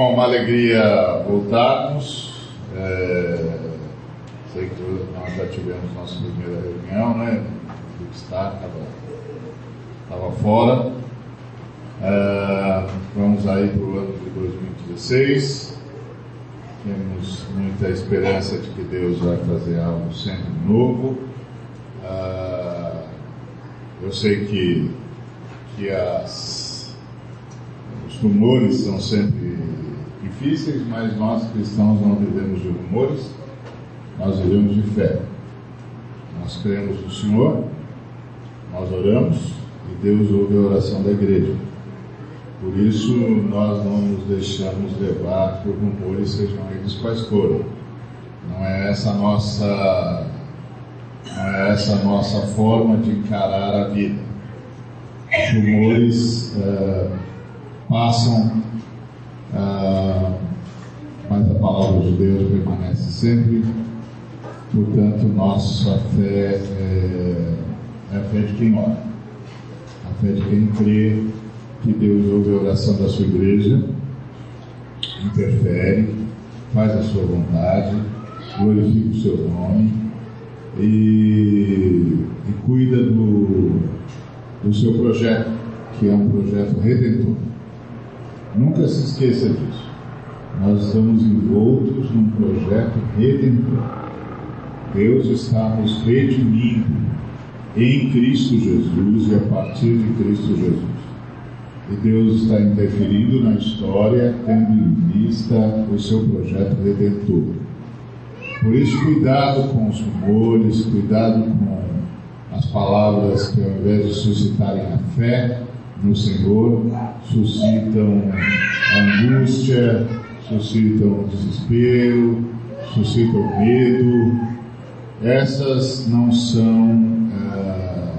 Bom, uma alegria voltarmos. É, sei que nós já tivemos nossa primeira reunião, né? O está estava fora. É, vamos aí para o ano de 2016. Temos muita esperança de que Deus vai fazer algo sempre novo. É, eu sei que, que as, os rumores são sempre difíceis, mas nós cristãos não vivemos de rumores, nós vivemos de fé. Nós cremos no Senhor, nós oramos e Deus ouve a oração da igreja. Por isso nós não nos deixamos levar por rumores, sejam eles quais forem. Não é essa nossa não é essa nossa forma de encarar a vida. Os rumores uh, passam ah, mas a palavra de Deus permanece sempre. Portanto, nossa fé é, é a fé de quem ora, a fé de quem crê que Deus ouve a oração da sua igreja, interfere, faz a sua vontade, glorifica o seu nome e, e cuida do, do seu projeto, que é um projeto redentor. Nunca se esqueça disso. Nós estamos envoltos num projeto redentor. Deus está nos redimindo em Cristo Jesus e a partir de Cristo Jesus. E Deus está interferindo na história, tendo em vista o seu projeto redentor. Por isso, cuidado com os rumores, cuidado com as palavras que, ao invés de suscitarem a fé, no Senhor suscitam angústia, suscitam desespero, suscitam medo. Essas não são ah,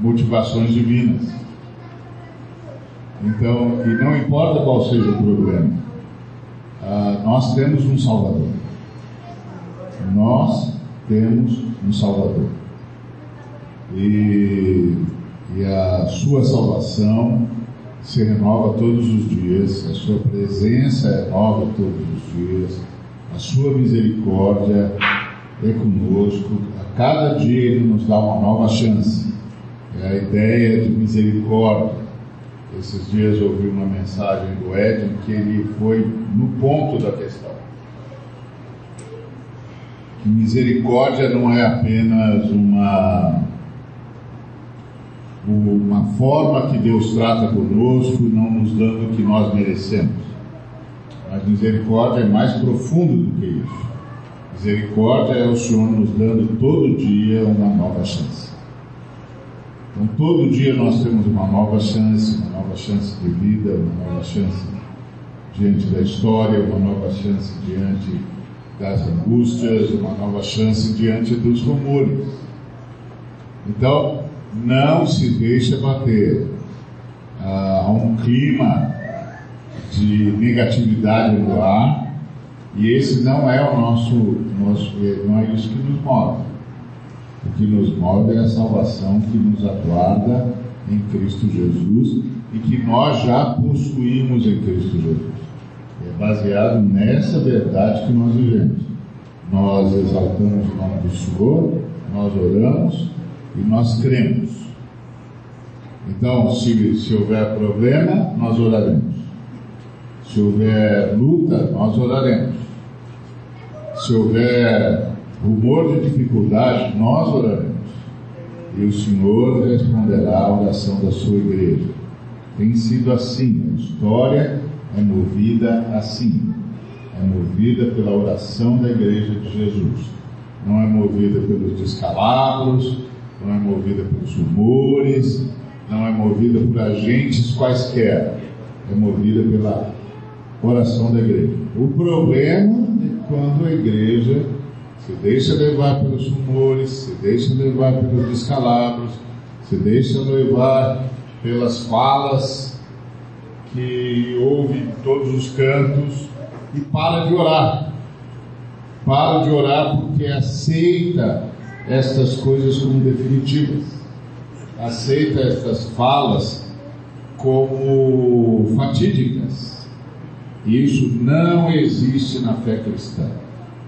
motivações divinas. Então, e não importa qual seja o problema, ah, nós temos um Salvador. Nós temos um Salvador. E e a sua salvação se renova todos os dias, a sua presença é nova todos os dias, a sua misericórdia é conosco, a cada dia ele nos dá uma nova chance. É a ideia de misericórdia. Esses dias eu ouvi uma mensagem do Ed que ele foi no ponto da questão. Que misericórdia não é apenas uma uma forma que Deus trata conosco, não nos dando o que nós merecemos. Mas misericórdia é mais profundo do que isso. Misericórdia é o Senhor nos dando todo dia uma nova chance. Então, todo dia nós temos uma nova chance, uma nova chance de vida, uma nova chance diante da história, uma nova chance diante das angústias, uma nova chance diante dos rumores. Então, não se deixa bater ah, a um clima de negatividade no ar e esse não é o nosso, nosso não é isso que nos move. O que nos move é a salvação que nos aguarda em Cristo Jesus e que nós já possuímos em Cristo Jesus. É baseado nessa verdade que nós vivemos. Nós exaltamos o nome do Senhor, nós oramos e nós cremos. Então, se, se houver problema, nós oraremos. Se houver luta, nós oraremos. Se houver rumor de dificuldade, nós oraremos. E o Senhor responderá a oração da sua igreja. Tem sido assim, a história é movida assim. É movida pela oração da igreja de Jesus. Não é movida pelos descalabros, não é movida pelos rumores, não é movida por agentes quaisquer, é movida pela oração da igreja. O problema é quando a igreja se deixa levar pelos rumores, se deixa levar pelos descalabros, se deixa levar pelas falas que ouve em todos os cantos e para de orar. Para de orar porque aceita estas coisas como definitivas. Aceita estas falas como fatídicas. Isso não existe na fé cristã.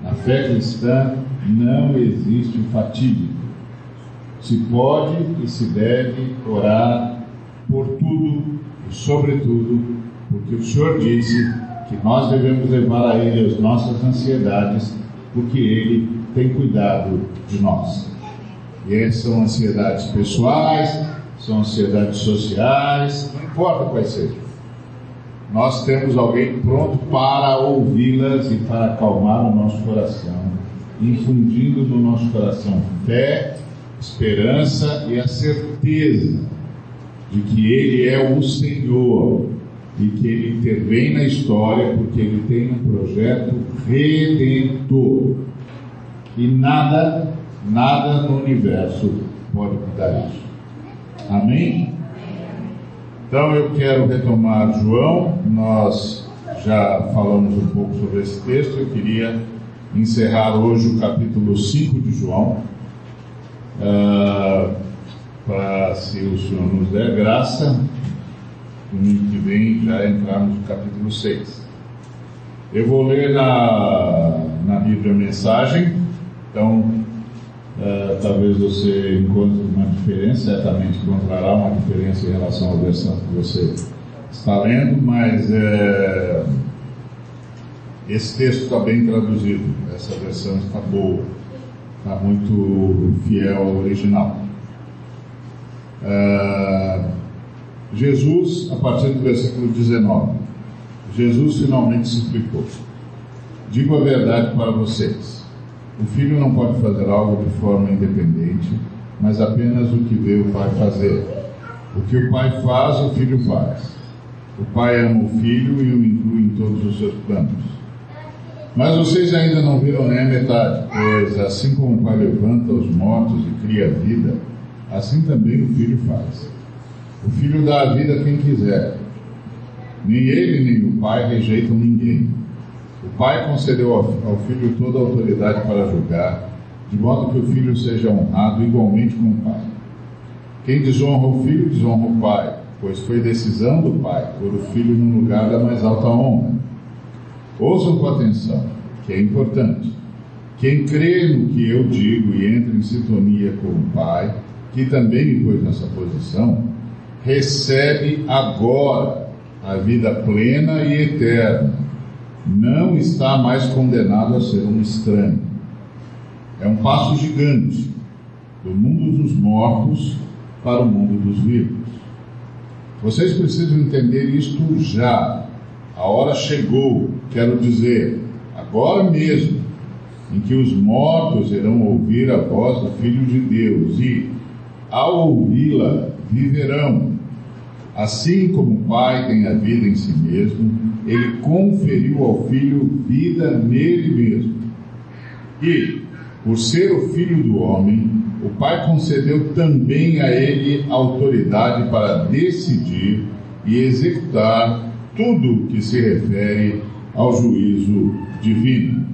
Na fé cristã não existe fatídico. Se pode e se deve orar por tudo e sobretudo porque o Senhor disse que nós devemos levar a Ele as nossas ansiedades, porque Ele tem cuidado de nós. E são ansiedades pessoais, são ansiedades sociais, não importa quais sejam. Nós temos alguém pronto para ouvi-las e para acalmar o nosso coração, infundindo no nosso coração fé, esperança e a certeza de que Ele é o Senhor e que Ele intervém na história porque Ele tem um projeto redentor. E nada, nada no universo pode mudar isso. Amém? Então eu quero retomar João, nós já falamos um pouco sobre esse texto, eu queria encerrar hoje o capítulo 5 de João, uh, para, se o Senhor nos der graça, domingo que vem já entrarmos no capítulo 6. Eu vou ler na, na Bíblia mensagem, então Uh, talvez você encontre uma diferença, certamente encontrará uma diferença em relação à versão que você está lendo, mas é, esse texto está bem traduzido, essa versão está boa, está muito fiel ao original. Uh, Jesus, a partir do versículo 19, Jesus finalmente se explicou. Digo a verdade para vocês o filho não pode fazer algo de forma independente, mas apenas o que vê o pai fazer. O que o pai faz, o filho faz. O pai ama o filho e o inclui em todos os seus planos. Mas vocês ainda não viram nem a metade, pois assim como o pai levanta os mortos e cria vida, assim também o filho faz. O filho dá a vida a quem quiser. Nem ele nem o pai rejeitam ninguém Pai concedeu ao Filho toda a autoridade para julgar, de modo que o Filho seja honrado igualmente com o Pai. Quem desonra o Filho, desonra o Pai, pois foi decisão do Pai pôr o Filho no lugar da mais alta honra. Ouçam com atenção, que é importante. Quem crê no que eu digo e entra em sintonia com o Pai, que também me pôs nessa posição, recebe agora a vida plena e eterna não está mais condenado a ser um estranho. É um passo gigante do mundo dos mortos para o mundo dos vivos. Vocês precisam entender isto já. A hora chegou, quero dizer, agora mesmo, em que os mortos irão ouvir a voz do Filho de Deus e, ao ouvi-la, viverão. Assim como o Pai tem a vida em si mesmo, ele conferiu ao filho vida nele mesmo. E, por ser o filho do homem, o Pai concedeu também a ele autoridade para decidir e executar tudo que se refere ao juízo divino.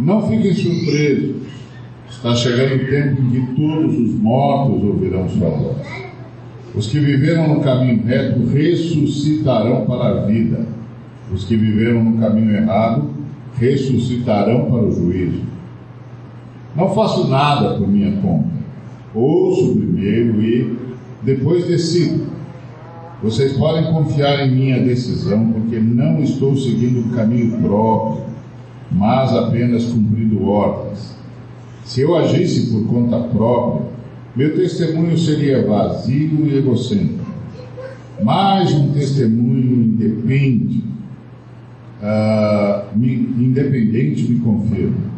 Não fiquem surpresos, está chegando o tempo em que todos os mortos ouvirão sua voz. Os que viveram no caminho reto ressuscitarão para a vida. Os que viveram no caminho errado ressuscitarão para o juízo. Não faço nada por minha conta. Ouço primeiro e depois decido. Vocês podem confiar em minha decisão, porque não estou seguindo o caminho próprio, mas apenas cumprindo ordens. Se eu agisse por conta própria, meu testemunho seria vazio e egocêntrico. Mais um testemunho independe, uh, me, independente me confirma.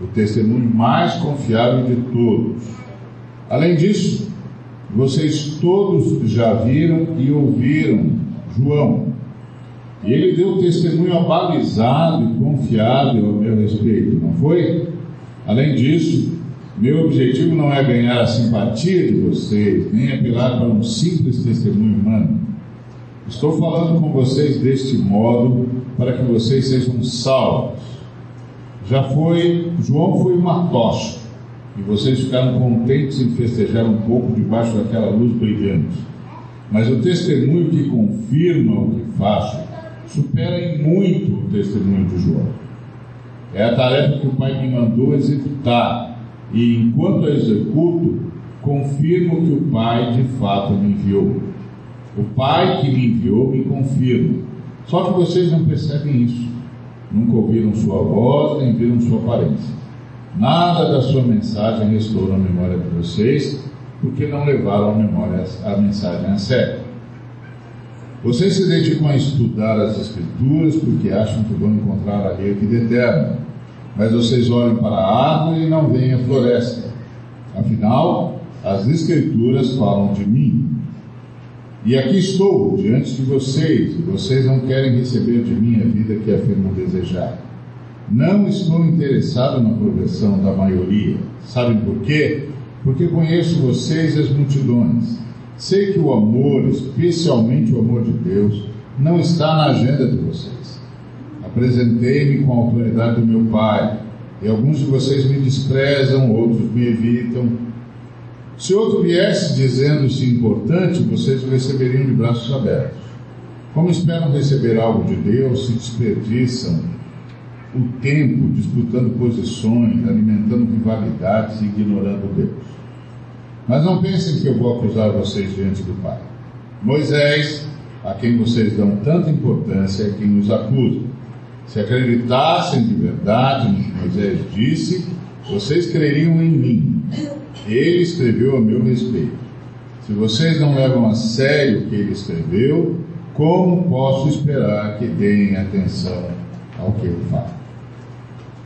O testemunho mais confiável de todos. Além disso, vocês todos já viram e ouviram João. E ele deu testemunho abalizado e confiável ao meu respeito, não foi? Além disso, meu objetivo não é ganhar a simpatia de vocês, nem apelar para um simples testemunho humano. Estou falando com vocês deste modo para que vocês sejam salvos. Já foi, João foi uma tocha, e vocês ficaram contentes em festejar um pouco debaixo daquela luz brilhante. Mas o testemunho que confirma o que faço supera em muito o testemunho de João. É a tarefa que o Pai me mandou executar, e enquanto a executo, confirmo que o Pai de fato me enviou. O Pai que me enviou me confirma. Só que vocês não percebem isso. Nunca ouviram sua voz, nem viram sua aparência. Nada da sua mensagem restou na memória de vocês, porque não levaram a memória a mensagem a sério. Vocês se dedicam a estudar as Escrituras porque acham que vão encontrar ali a vida eterna. Mas vocês olham para a árvore e não veem a floresta. Afinal, as Escrituras falam de mim. E aqui estou, diante de vocês, e vocês não querem receber de mim a vida que afirmam desejar. Não estou interessado na progressão da maioria. Sabem por quê? Porque conheço vocês e as multidões. Sei que o amor, especialmente o amor de Deus, não está na agenda de vocês. Apresentei-me com a autoridade do meu Pai, e alguns de vocês me desprezam, outros me evitam. Se outro viesse dizendo-se importante, vocês o receberiam de braços abertos. Como esperam receber algo de Deus, se desperdiçam o tempo disputando posições, alimentando rivalidades e ignorando Deus. Mas não pensem que eu vou acusar vocês diante do Pai. Moisés, a quem vocês dão tanta importância, é quem nos acusa. Se acreditassem de verdade no que Moisés disse, vocês creriam em mim. Ele escreveu a meu respeito. Se vocês não levam a sério o que ele escreveu, como posso esperar que deem atenção ao que eu falo?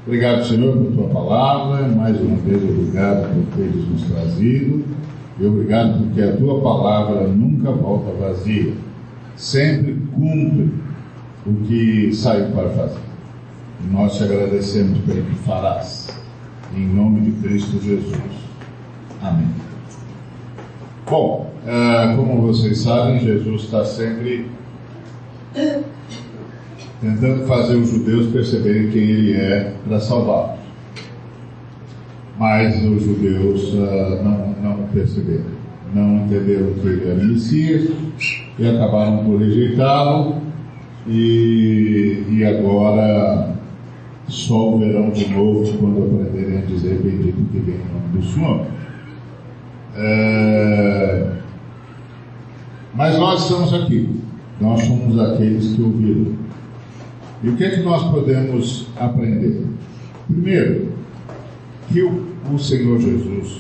Obrigado, Senhor, por tua palavra. Mais uma vez, obrigado por teres nos trazido. E obrigado porque a tua palavra nunca volta vazia. Sempre cumpre o que saiu para fazer. E nós te agradecemos pelo que farás. Em nome de Cristo Jesus. Amém. Bom, uh, como vocês sabem, Jesus está sempre tentando fazer os judeus perceberem quem ele é para salvá-los. Mas os judeus uh, não, não perceberam, não entenderam que ele era Messias e acabaram por rejeitá-lo. E, e agora só o verão de novo quando aprenderem a dizer bendito que vem em nome do Senhor. É... Mas nós estamos aqui, nós somos aqueles que ouviram. E o que é que nós podemos aprender? Primeiro, que o, o Senhor Jesus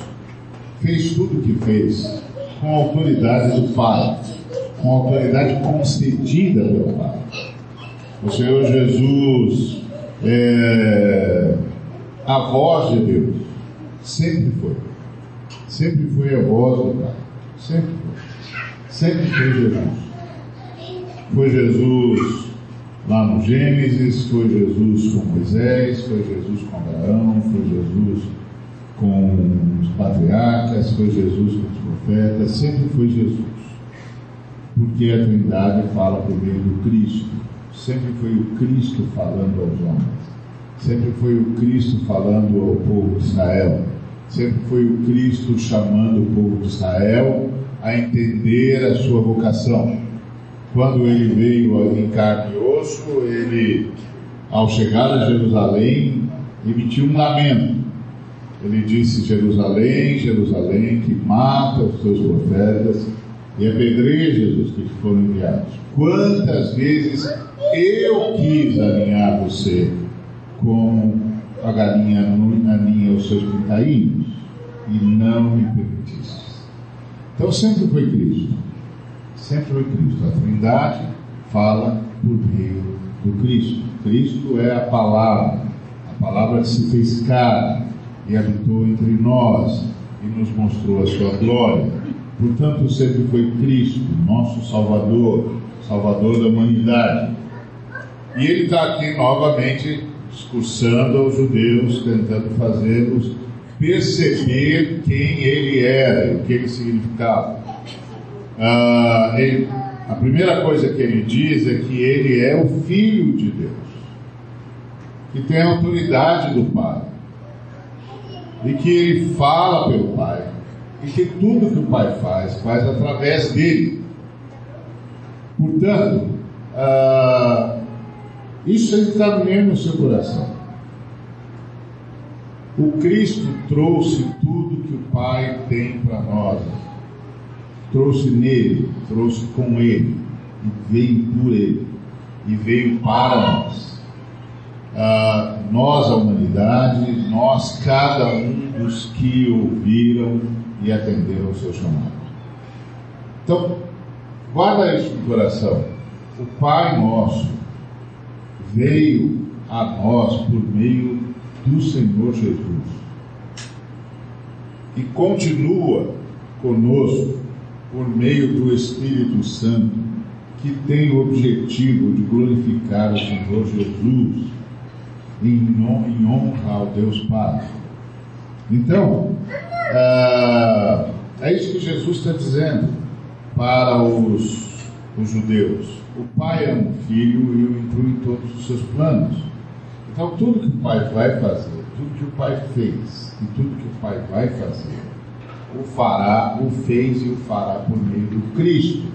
fez tudo o que fez com a autoridade do Pai, com a autoridade concedida pelo Pai. O Senhor Jesus é a voz de Deus, sempre foi. Sempre foi a voz do Pai. Sempre foi. Sempre foi Jesus. Foi Jesus Lá no Gênesis foi Jesus com Moisés, foi Jesus com Abraão, foi Jesus com os patriarcas, foi Jesus com os profetas, sempre foi Jesus. Porque a Trindade fala por meio do Cristo. Sempre foi o Cristo falando aos homens. Sempre foi o Cristo falando ao povo de Israel. Sempre foi o Cristo chamando o povo de Israel a entender a sua vocação quando ele veio em carne e osso, ele, ao chegar a Jerusalém, emitiu um lamento. Ele disse: Jerusalém, Jerusalém, que mata os teus profetas e apedreja os que foram enviados. Quantas vezes eu quis alinhar você como a galinha aninha os seus pintainhos e não me permitiste. Então sempre foi Cristo sempre foi Cristo. A Trindade fala por meio do Cristo. Cristo é a palavra, a palavra se fez carne e habitou entre nós e nos mostrou a sua glória. Portanto, sempre foi Cristo, nosso Salvador, Salvador da humanidade. E ele está aqui novamente discursando aos judeus, tentando fazê-los perceber quem ele era o que ele significava. Ah, ele, a primeira coisa que ele diz é que ele é o Filho de Deus, que tem a autoridade do Pai, e que ele fala pelo Pai, que tudo que o Pai faz, faz através dele. Portanto, ah, isso está mesmo no seu coração. O Cristo trouxe tudo que o Pai tem para nós. Trouxe nele, trouxe com ele, e veio por ele, e veio para nós. Ah, nós, a humanidade, nós, cada um dos que ouviram e atenderam o seu chamado. Então, guarda isso no coração. O Pai nosso veio a nós por meio do Senhor Jesus e continua conosco por meio do Espírito Santo, que tem o objetivo de glorificar o Senhor Jesus em, honra ao Deus Pai. Então, ah, é isso que Jesus está dizendo para os, os judeus. O Pai ama o Filho e o inclui em todos os seus planos. Então, tudo que o Pai vai fazer, tudo que o Pai fez e tudo que o Pai vai fazer, o fará, o fez e o fará por meio do Cristo.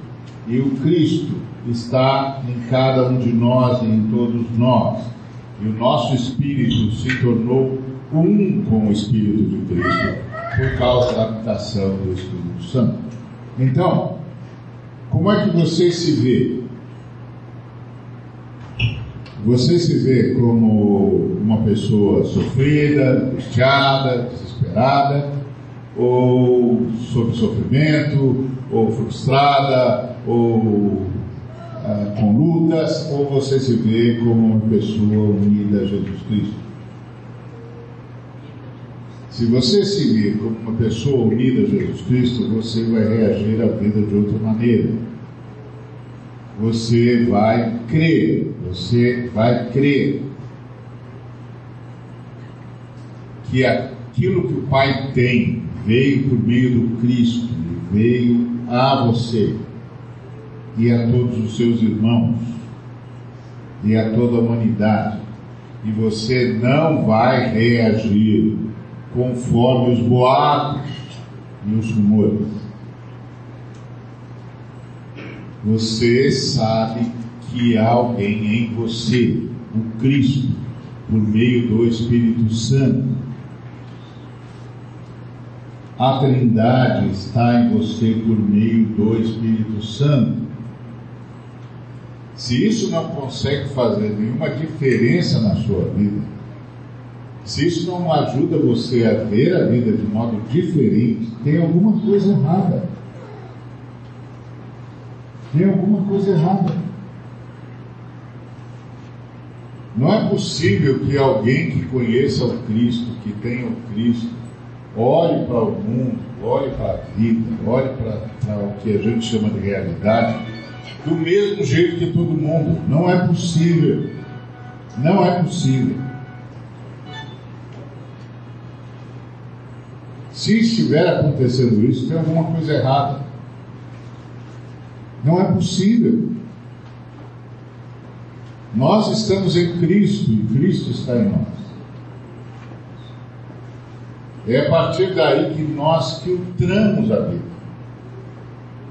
E o Cristo está em cada um de nós e em todos nós e o nosso espírito se tornou um com o Espírito de Cristo por causa da habitação do Espírito Santo. Então, como é que você se vê? Você se vê como uma pessoa sofrida, angustiada, desesperada, ou sob sofrimento, ou frustrada, ou ah, com lutas, ou você se vê como uma pessoa unida a Jesus Cristo? Se você se vê como uma pessoa unida a Jesus Cristo, você vai reagir à vida de outra maneira. Você vai crer, você vai crer que aquilo que o Pai tem veio por meio do Cristo, veio a você e a todos os seus irmãos e a toda a humanidade. E você não vai reagir conforme os boatos e os rumores. Você sabe que há alguém em você, o Cristo, por meio do Espírito Santo. A Trindade está em você por meio do Espírito Santo. Se isso não consegue fazer nenhuma diferença na sua vida, se isso não ajuda você a ver a vida de modo diferente, tem alguma coisa errada. Tem alguma coisa errada. Não é possível que alguém que conheça o Cristo, que tenha o Cristo, olhe para o mundo, olhe para a vida, olhe para o que a gente chama de realidade do mesmo jeito que todo mundo. Não é possível. Não é possível. Se estiver acontecendo isso, tem alguma coisa errada. Não é possível. Nós estamos em Cristo e Cristo está em nós. É a partir daí que nós filtramos a vida.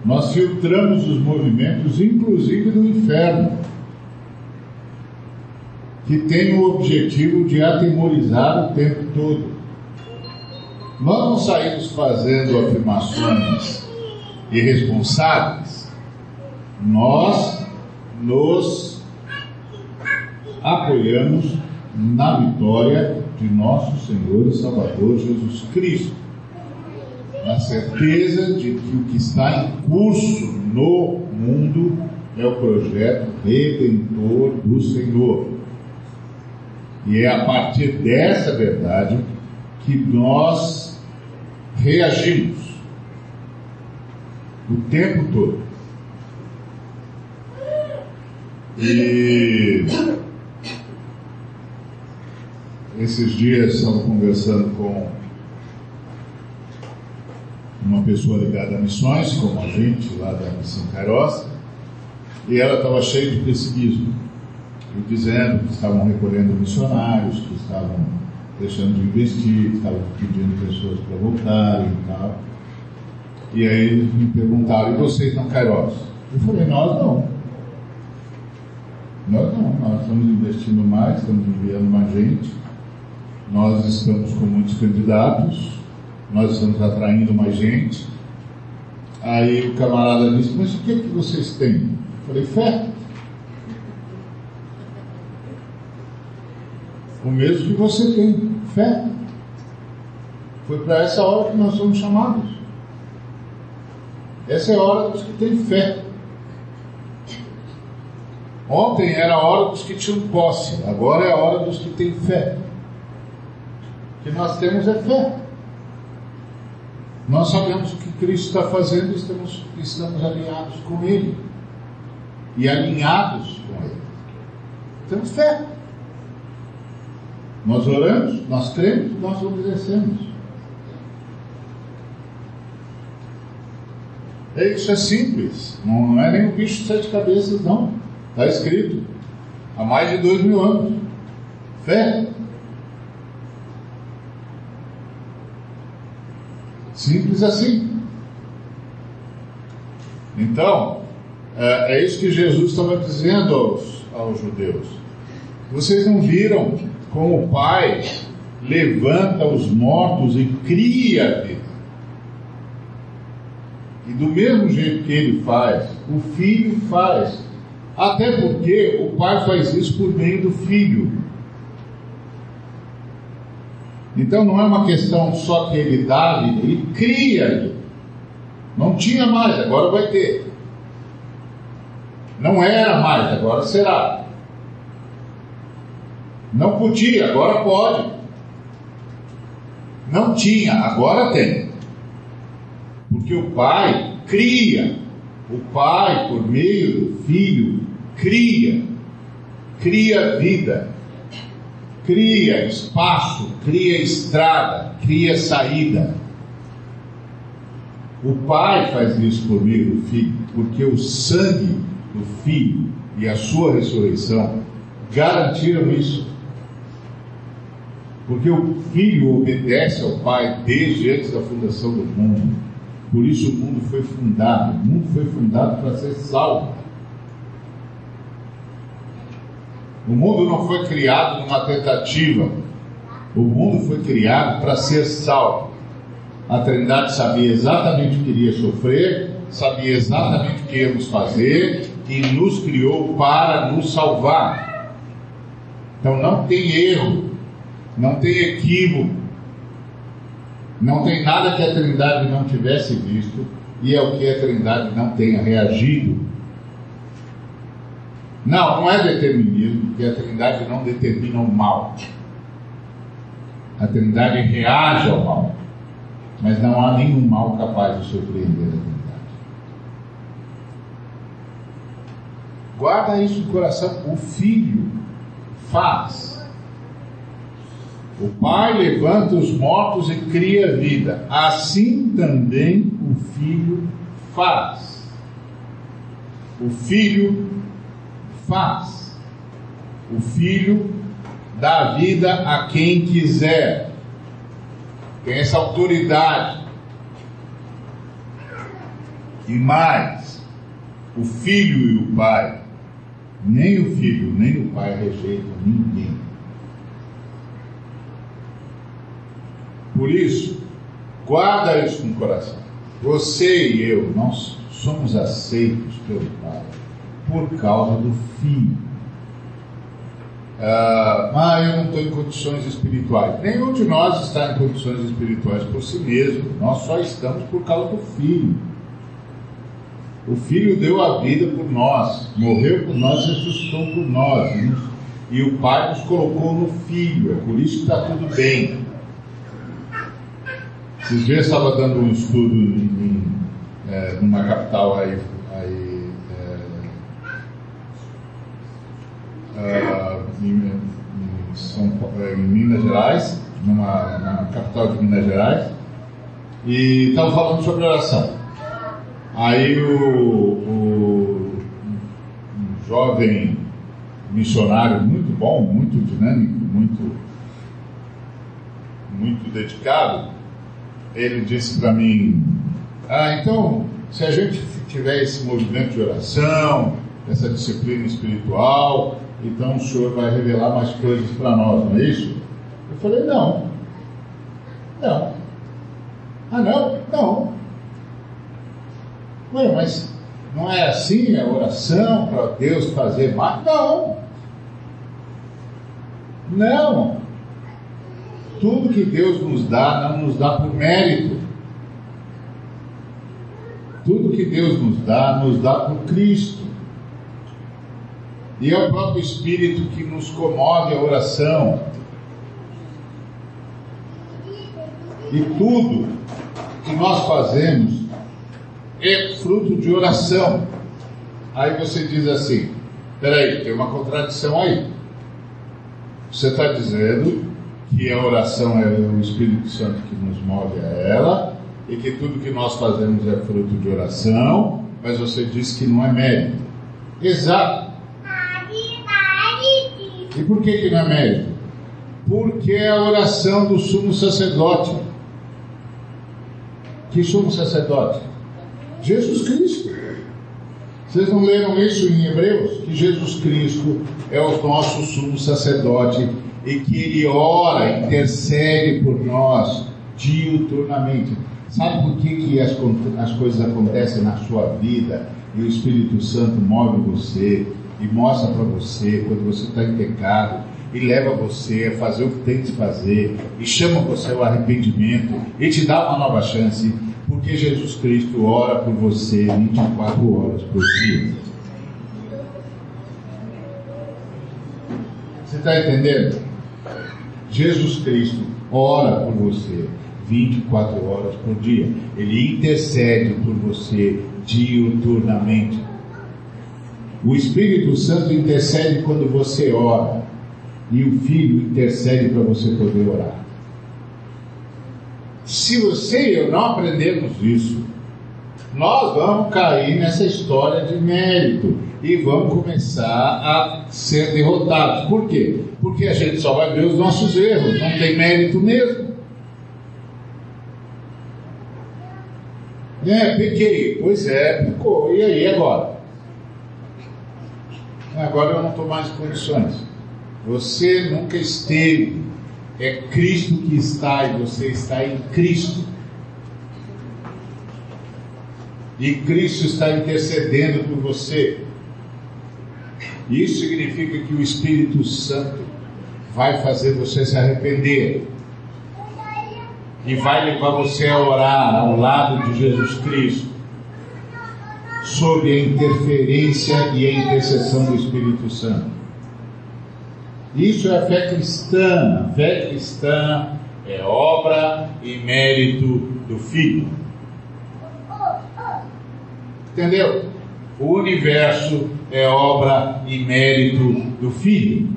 Nós filtramos os movimentos, inclusive do inferno, que tem o objetivo de atemorizar o tempo todo. Nós não saímos fazendo afirmações irresponsáveis, nós nos apoiamos na vitória de nosso Senhor e Salvador Jesus Cristo na certeza de que o que está em curso no mundo é o projeto redentor do Senhor. E é a partir dessa verdade que nós reagimos o tempo todo. E esses dias estava conversando com uma pessoa ligada a missões, como a gente, lá da Missão Cairosa, e ela estava cheia de pessimismo, dizendo que estavam recolhendo missionários, que estavam deixando de investir, estavam pedindo pessoas para voltarem e tal. E aí eles me perguntaram, e vocês não Cairosa? Eu falei, nós não. Nós não, nós estamos investindo mais, estamos enviando mais gente, nós estamos com muitos candidatos, nós estamos atraindo mais gente. Aí o camarada disse, mas o que, é que vocês têm? Eu falei, fé. O mesmo que você tem, fé. Foi para essa hora que nós somos chamados. Essa é a hora dos que têm fé. Ontem era a hora dos que tinham posse, agora é a hora dos que têm fé. O que nós temos é fé. Nós sabemos o que Cristo está fazendo e estamos, estamos alinhados com Ele. E alinhados com Ele. Temos fé. Nós oramos, nós cremos, nós obedecemos. É, isso é simples, não, é nem um bicho de sete cabeças, não. Está escrito há mais de dois mil anos. Fé. Simples assim. Então, é, é isso que Jesus estava dizendo aos, aos judeus. Vocês não viram como o Pai levanta os mortos e cria vida. E do mesmo jeito que ele faz, o filho faz. Até porque o pai faz isso por meio do filho. Então não é uma questão só que ele dá vida, ele cria. Não tinha mais, agora vai ter. Não era mais, agora será. Não podia, agora pode. Não tinha, agora tem. Porque o Pai cria. O Pai, por meio do Filho, cria. Cria vida. Cria espaço, cria estrada, cria saída. O Pai faz isso por meio do Filho, porque o sangue do Filho e a sua ressurreição garantiram isso. Porque o filho obedece ao pai desde antes da fundação do mundo. Por isso o mundo foi fundado. O mundo foi fundado para ser salvo. O mundo não foi criado numa tentativa. O mundo foi criado para ser salvo. A Trindade sabia exatamente o que iria sofrer, sabia exatamente o que íamos fazer e nos criou para nos salvar. Então não tem erro não tem equívoco, não tem nada que a Trindade não tivesse visto e é o que a Trindade não tenha reagido. Não, não é determinismo, porque a Trindade não determina o mal. A Trindade reage ao mal, mas não há nenhum mal capaz de surpreender a Trindade. Guarda isso no coração. O Filho faz o Pai levanta os mortos e cria vida. Assim também o Filho faz. O Filho faz. O Filho dá vida a quem quiser. Tem essa autoridade. E mais, o Filho e o Pai, nem o Filho nem o Pai rejeitam ninguém. Por isso, guarda isso no coração. Você e eu, nós somos aceitos pelo Pai por causa do Filho. Ah, ah, eu não estou em condições espirituais. Nenhum de nós está em condições espirituais por si mesmo. Nós só estamos por causa do Filho. O Filho deu a vida por nós, morreu por nós, ressuscitou por nós. E o Pai nos colocou no Filho. É por isso que está tudo bem. Esses dias estava dando um estudo em, em é, numa capital aí, aí é, uh, em, em, São, é, em, Minas Gerais, numa, numa, capital de Minas Gerais, e estava falando sobre oração. Aí o, o um jovem missionário muito bom, muito dinâmico, muito, muito dedicado, ele disse para mim: Ah, então, se a gente tiver esse movimento de oração, essa disciplina espiritual, então o Senhor vai revelar mais coisas para nós, não é isso? Eu falei, não. Não. Ah, não? Não. Ué, mas não é assim a oração para Deus fazer mais? Não. Não. Tudo que Deus nos dá, não nos dá por mérito. Tudo que Deus nos dá, nos dá por Cristo. E é o próprio Espírito que nos comove a oração. E tudo que nós fazemos é fruto de oração. Aí você diz assim: peraí, tem uma contradição aí. Você está dizendo que a oração é o Espírito Santo que nos move a ela e que tudo que nós fazemos é fruto de oração, mas você diz que não é mérito. Exato. E por que, que não é mérito? Porque é a oração do sumo sacerdote. Que sumo sacerdote? Jesus Cristo. Vocês não leram isso em Hebreus? Que Jesus Cristo é o nosso sumo sacerdote e que ele ora, intercede por nós diuturnamente. Sabe por que, que as, as coisas acontecem na sua vida e o Espírito Santo move você e mostra para você quando você está em pecado e leva você a fazer o que tem que fazer e chama você ao arrependimento e te dá uma nova chance? Porque Jesus Cristo ora por você 24 horas por dia. Você está entendendo? Jesus Cristo ora por você 24 horas por dia. Ele intercede por você diuturnamente. O Espírito Santo intercede quando você ora. E o Filho intercede para você poder orar. Se você e eu não aprendemos isso, nós vamos cair nessa história de mérito e vamos começar a ser derrotados. Por quê? Porque a gente só vai ver os nossos erros, não tem mérito mesmo. É, pequei. Pois é, pecou. E aí agora? Agora eu não estou mais em condições. Você nunca esteve. É Cristo que está e você está em Cristo. E Cristo está intercedendo por você. Isso significa que o Espírito Santo vai fazer você se arrepender e vai levar você a orar ao lado de Jesus Cristo, sob a interferência e a intercessão do Espírito Santo. Isso é a fé cristã. A fé cristã é obra e mérito do Filho. Entendeu? O universo é obra e mérito do Filho.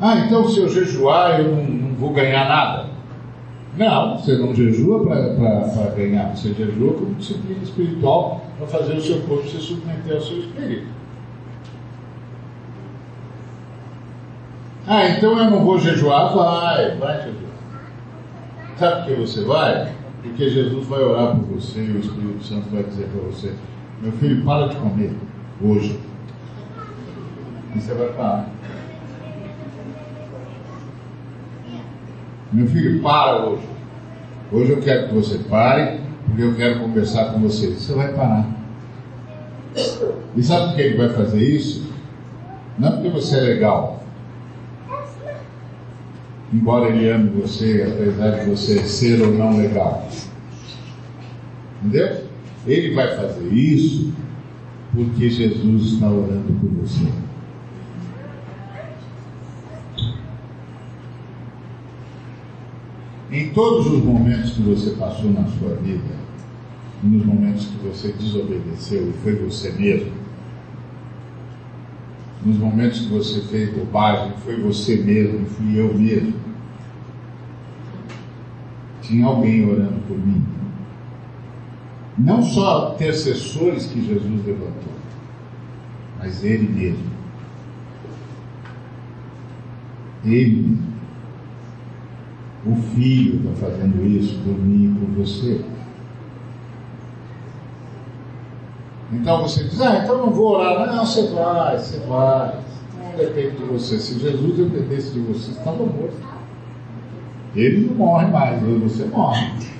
Ah, então se eu jejuar eu não, não vou ganhar nada. Não, você não jejua para ganhar, você jejua como disciplina espiritual para fazer o seu corpo se submeter ao seu espírito. Ah, então eu não vou jejuar? Vai, vai jejuar. Sabe por que você vai? Porque Jesus vai orar por você e o Espírito Santo vai dizer para você: Meu filho, para de comer hoje. E você vai parar. Meu filho, para hoje. Hoje eu quero que você pare, porque eu quero conversar com você. Você vai parar. E sabe por que ele vai fazer isso? Não porque você é legal. Embora ele ame você, apesar de você ser ou não legal. Entendeu? Ele vai fazer isso porque Jesus está orando por você. Em todos os momentos que você passou na sua vida, nos momentos que você desobedeceu e foi você mesmo, nos momentos que você fez bobagem, foi você mesmo, fui eu mesmo. Tinha alguém orando por mim. Não só intercessores que Jesus levantou, mas Ele mesmo. Ele. O Filho está fazendo isso por mim e por você. Então você diz, ah, então não vou orar. Não, você vai, você vai. Não depende de você. Se Jesus dependesse de você, você estava morto. Ele não morre mais, você morre.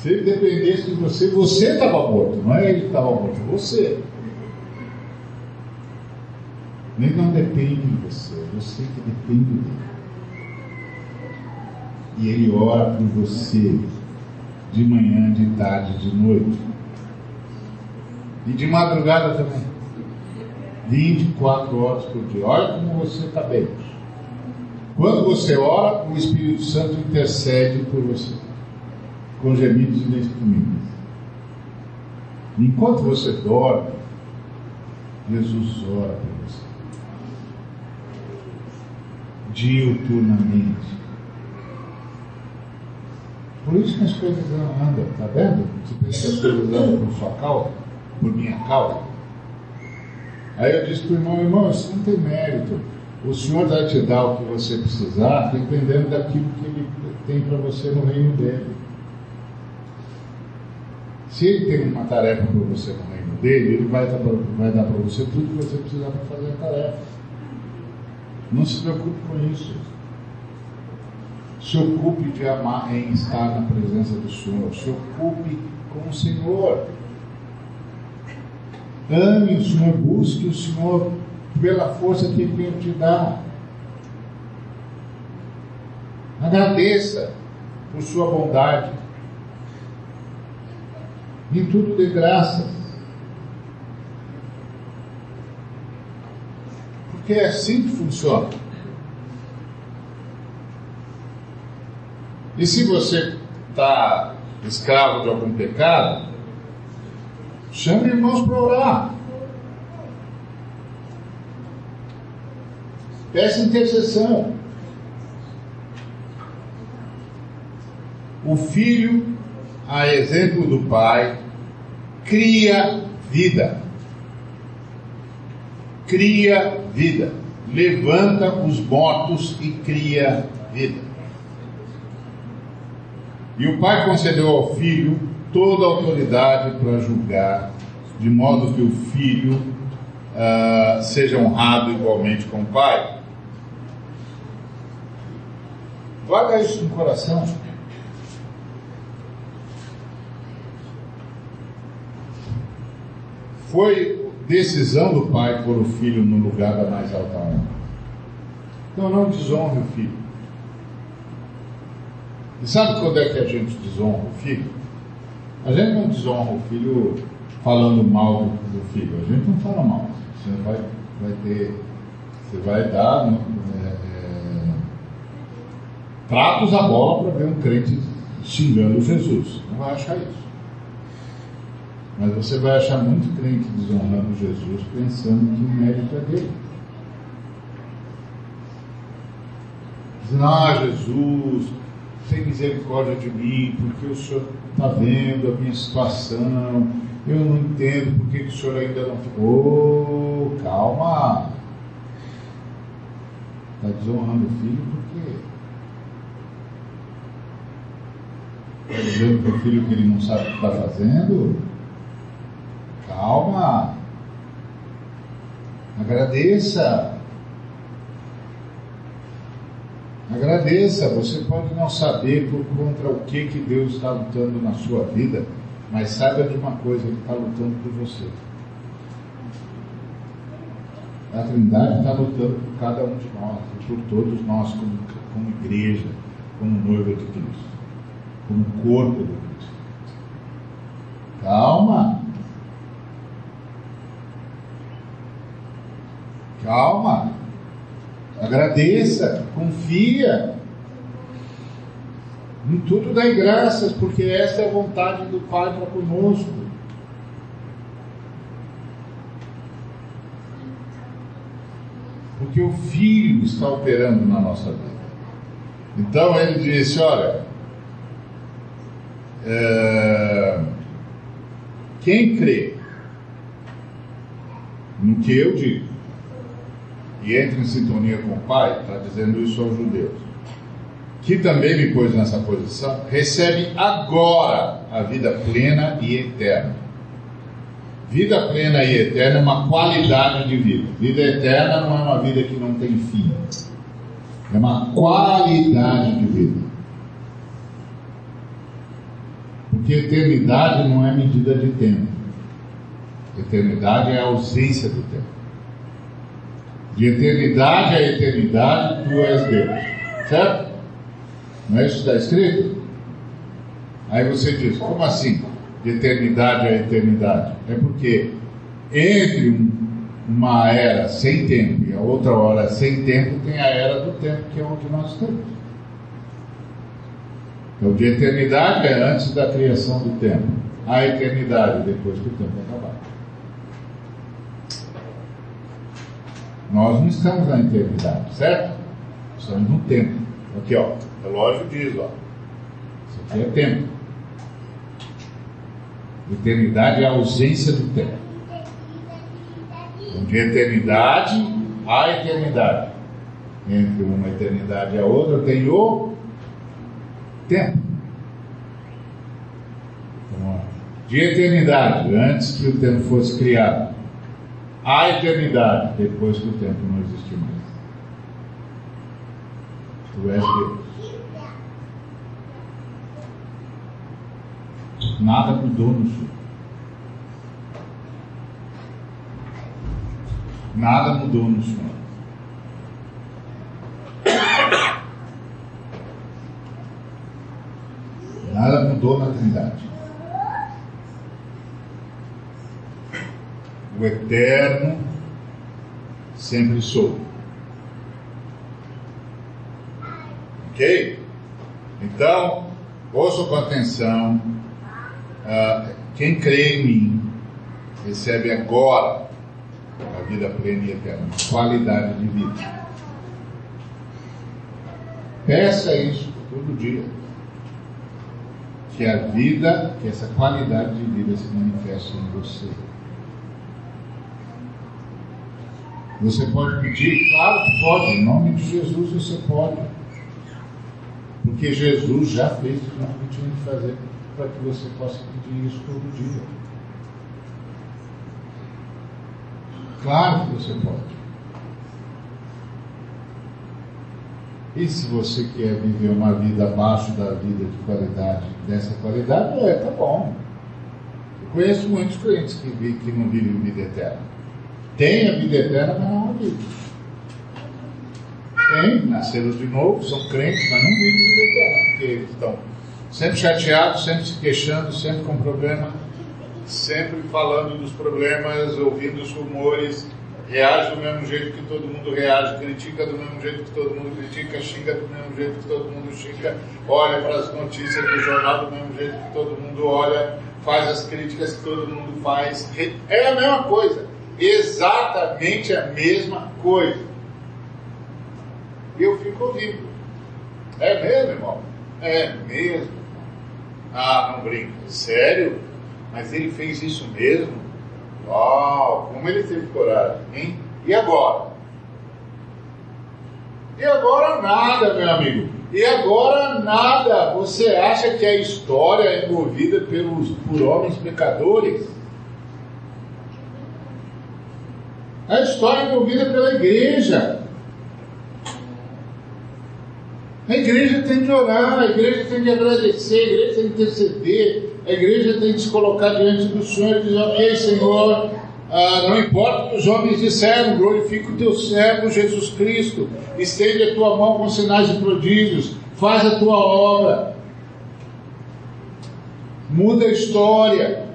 Se ele dependesse de você, você estava morto, não é ele que estava morto, você. Ele não depende de você, é você que depende dele. E ele ora por você de manhã, de tarde, de noite. E de madrugada também. 24 horas por dia. Olha como você está bem. Quando você ora, o Espírito Santo intercede por você, com gemidos inexprimíveis. Enquanto você dorme, Jesus ora por você. Diuturnamente. Por isso que as coisas andam, tá vendo? Você pensa que as coisas andam por sua causa, por minha causa. Aí eu disse para o irmão, irmão, isso não tem mérito. O Senhor vai te dar o que você precisar, dependendo daquilo que Ele tem para você no reino dele. Se Ele tem uma tarefa para você no reino dele, Ele vai dar para você tudo que você precisar para fazer a tarefa. Não se preocupe com isso. Se ocupe de amar em estar na presença do Senhor. Se ocupe com o Senhor. Ame o Senhor, busque o Senhor pela força que Ele te dá. Agradeça por sua bondade. Em tudo de graça. Porque é assim que funciona. E se você está escravo de algum pecado, chame irmãos para orar. Peça intercessão. O filho, a exemplo do pai, cria vida. Cria vida. Levanta os mortos e cria vida. E o pai concedeu ao filho toda a autoridade para julgar, de modo que o filho uh, seja honrado igualmente com o pai. Guarda isso no coração. Foi decisão do pai pôr o filho no lugar da mais alta honra. Então não desonre o filho. E sabe quando é que a gente desonra o filho? A gente não desonra o filho falando mal do, filho. A gente não fala mal. Você vai, vai ter. Você vai dar. É, tratos a bola para ver um crente xingando Jesus. Não vai achar isso. Mas você vai achar muito crente desonrando Jesus pensando que o mérito é dele. Dizendo, ah, Jesus, tem misericórdia de mim, porque o Senhor está vendo a minha situação, eu não entendo por que o Senhor ainda não ficou. Oh, calma. Está desonrando o filho por quê? Está dizendo para o filho que ele não sabe o que está fazendo? Calma. Agradeça. Agradeça. Você pode não saber contra o que, que Deus está lutando na sua vida, mas saiba de uma coisa: Ele está lutando por você. A Trindade está lutando por cada um de nós, por todos nós, como, como igreja, como noiva de Cristo como corpo do Cristo. Calma. Calma. Agradeça, confia. Em tudo dai graças, porque esta é a vontade do Pai para conosco. Porque o Filho está operando na nossa vida. Então ele disse: Olha, é, quem crê no que eu digo entra em sintonia com o Pai, está dizendo isso aos judeus. que também me pôs nessa posição, recebe agora a vida plena e eterna. Vida plena e eterna é uma qualidade de vida. Vida eterna não é uma vida que não tem fim. É uma qualidade de vida. Porque eternidade não é medida de tempo. Eternidade é a ausência do tempo. De eternidade a eternidade, tu és Deus. Certo? Não é isso que está escrito? Aí você diz, como assim? De eternidade a eternidade? É porque entre um, uma era sem tempo e a outra hora sem tempo tem a era do tempo, que é onde nós estamos. Então, de eternidade é antes da criação do tempo, a eternidade depois que o tempo acabar. Nós não estamos na eternidade, certo? Estamos no tempo. Aqui, ó, o relógio diz, ó. Isso aqui é tempo. Eternidade é a ausência do tempo. De eternidade a eternidade. Entre uma eternidade e a outra tem o tempo. Então, de eternidade, antes que o tempo fosse criado, a eternidade, depois que o tempo não existe mais. Tu és Deus. Nada mudou no Senhor. Nada mudou no Senhor. Nada mudou na Trindade. O Eterno sempre sou. Ok? Então, ouça com atenção. Uh, quem crê em mim recebe agora a vida plena e eterna, qualidade de vida. Peça isso todo dia. Que a vida, que essa qualidade de vida se manifeste em você. Você pode pedir? Claro que pode, em nome de Jesus você pode. Porque Jesus já fez o que tinha que fazer para que você possa pedir isso todo dia. Claro que você pode. E se você quer viver uma vida abaixo da vida de qualidade, dessa qualidade, é, tá bom. Eu conheço muitos crentes que, que não vivem vida eterna. Tem a vida eterna, mas não vivem. Tem, nasceram de novo, são crentes, mas não vivem vida eterna, porque eles estão sempre chateados, sempre se queixando, sempre com problema, sempre falando dos problemas, ouvindo os rumores, reage do mesmo jeito que todo mundo reage, critica do mesmo jeito que todo mundo critica, xinga do mesmo jeito que todo mundo xinga, olha para as notícias do jornal do mesmo jeito que todo mundo olha, faz as críticas que todo mundo faz. É a mesma coisa, exatamente a mesma coisa. E eu fico ouvindo. É mesmo, irmão? É mesmo. Ah, não brinca. Sério? Mas ele fez isso mesmo? Uau, como ele teve coragem, hein? E agora? E agora nada, meu amigo. E agora nada. Você acha que a história é movida pelos, por homens pecadores? A história é movida pela igreja. A igreja tem que orar, a igreja tem que agradecer, a igreja tem que interceder, a igreja tem que se colocar diante do Senhor e dizer: Ok, Senhor, ah, não importa o que os homens disseram, glorifica o teu servo Jesus Cristo, estende a tua mão com sinais e prodígios, faz a tua obra, muda a história.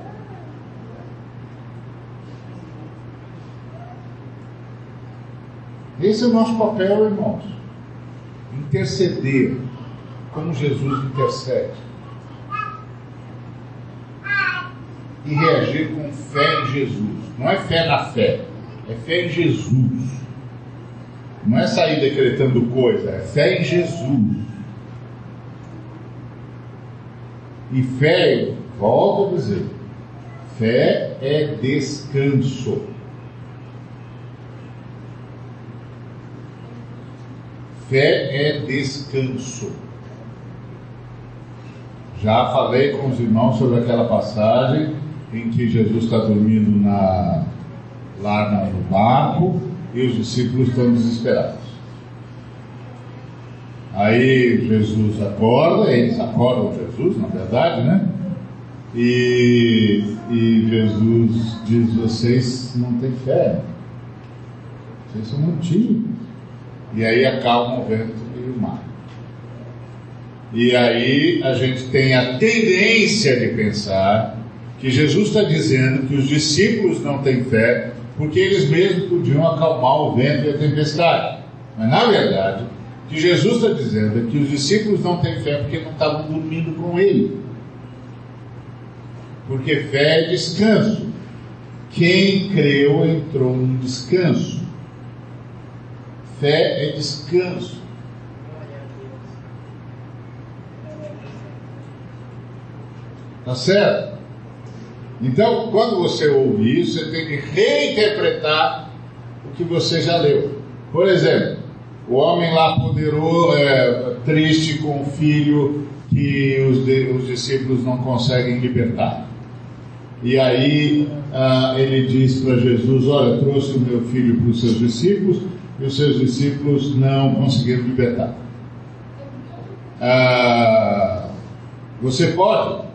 Esse é o nosso papel, irmãos interceder como Jesus intercede. E reagir com fé em Jesus. Não é fé na fé, é fé em Jesus. Não é sair decretando coisa, é fé em Jesus. E fé, volto a dizer, fé é descanso. Fé é descanso. Já falei com os irmãos sobre aquela passagem em que Jesus está dormindo na, lá no barco e os discípulos estão desesperados. Aí Jesus acorda, eles acordam Jesus, na verdade, né? E, e Jesus diz: Vocês não têm fé, vocês são tímidos. E aí acalma o vento e o mar. E aí a gente tem a tendência de pensar que Jesus está dizendo que os discípulos não têm fé porque eles mesmos podiam acalmar o vento e a tempestade. Mas na verdade, o que Jesus está dizendo é que os discípulos não têm fé porque não estavam dormindo com ele. Porque fé é descanso. Quem creu entrou no descanso. Fé é descanso. Tá certo? Então, quando você ouve isso, você tem que reinterpretar o que você já leu. Por exemplo, o homem lá poderoso, é, triste com o filho que os, de, os discípulos não conseguem libertar. E aí ah, ele diz para Jesus: Olha, trouxe o meu filho para os seus discípulos e os seus discípulos não conseguiram libertar. Ah, você pode?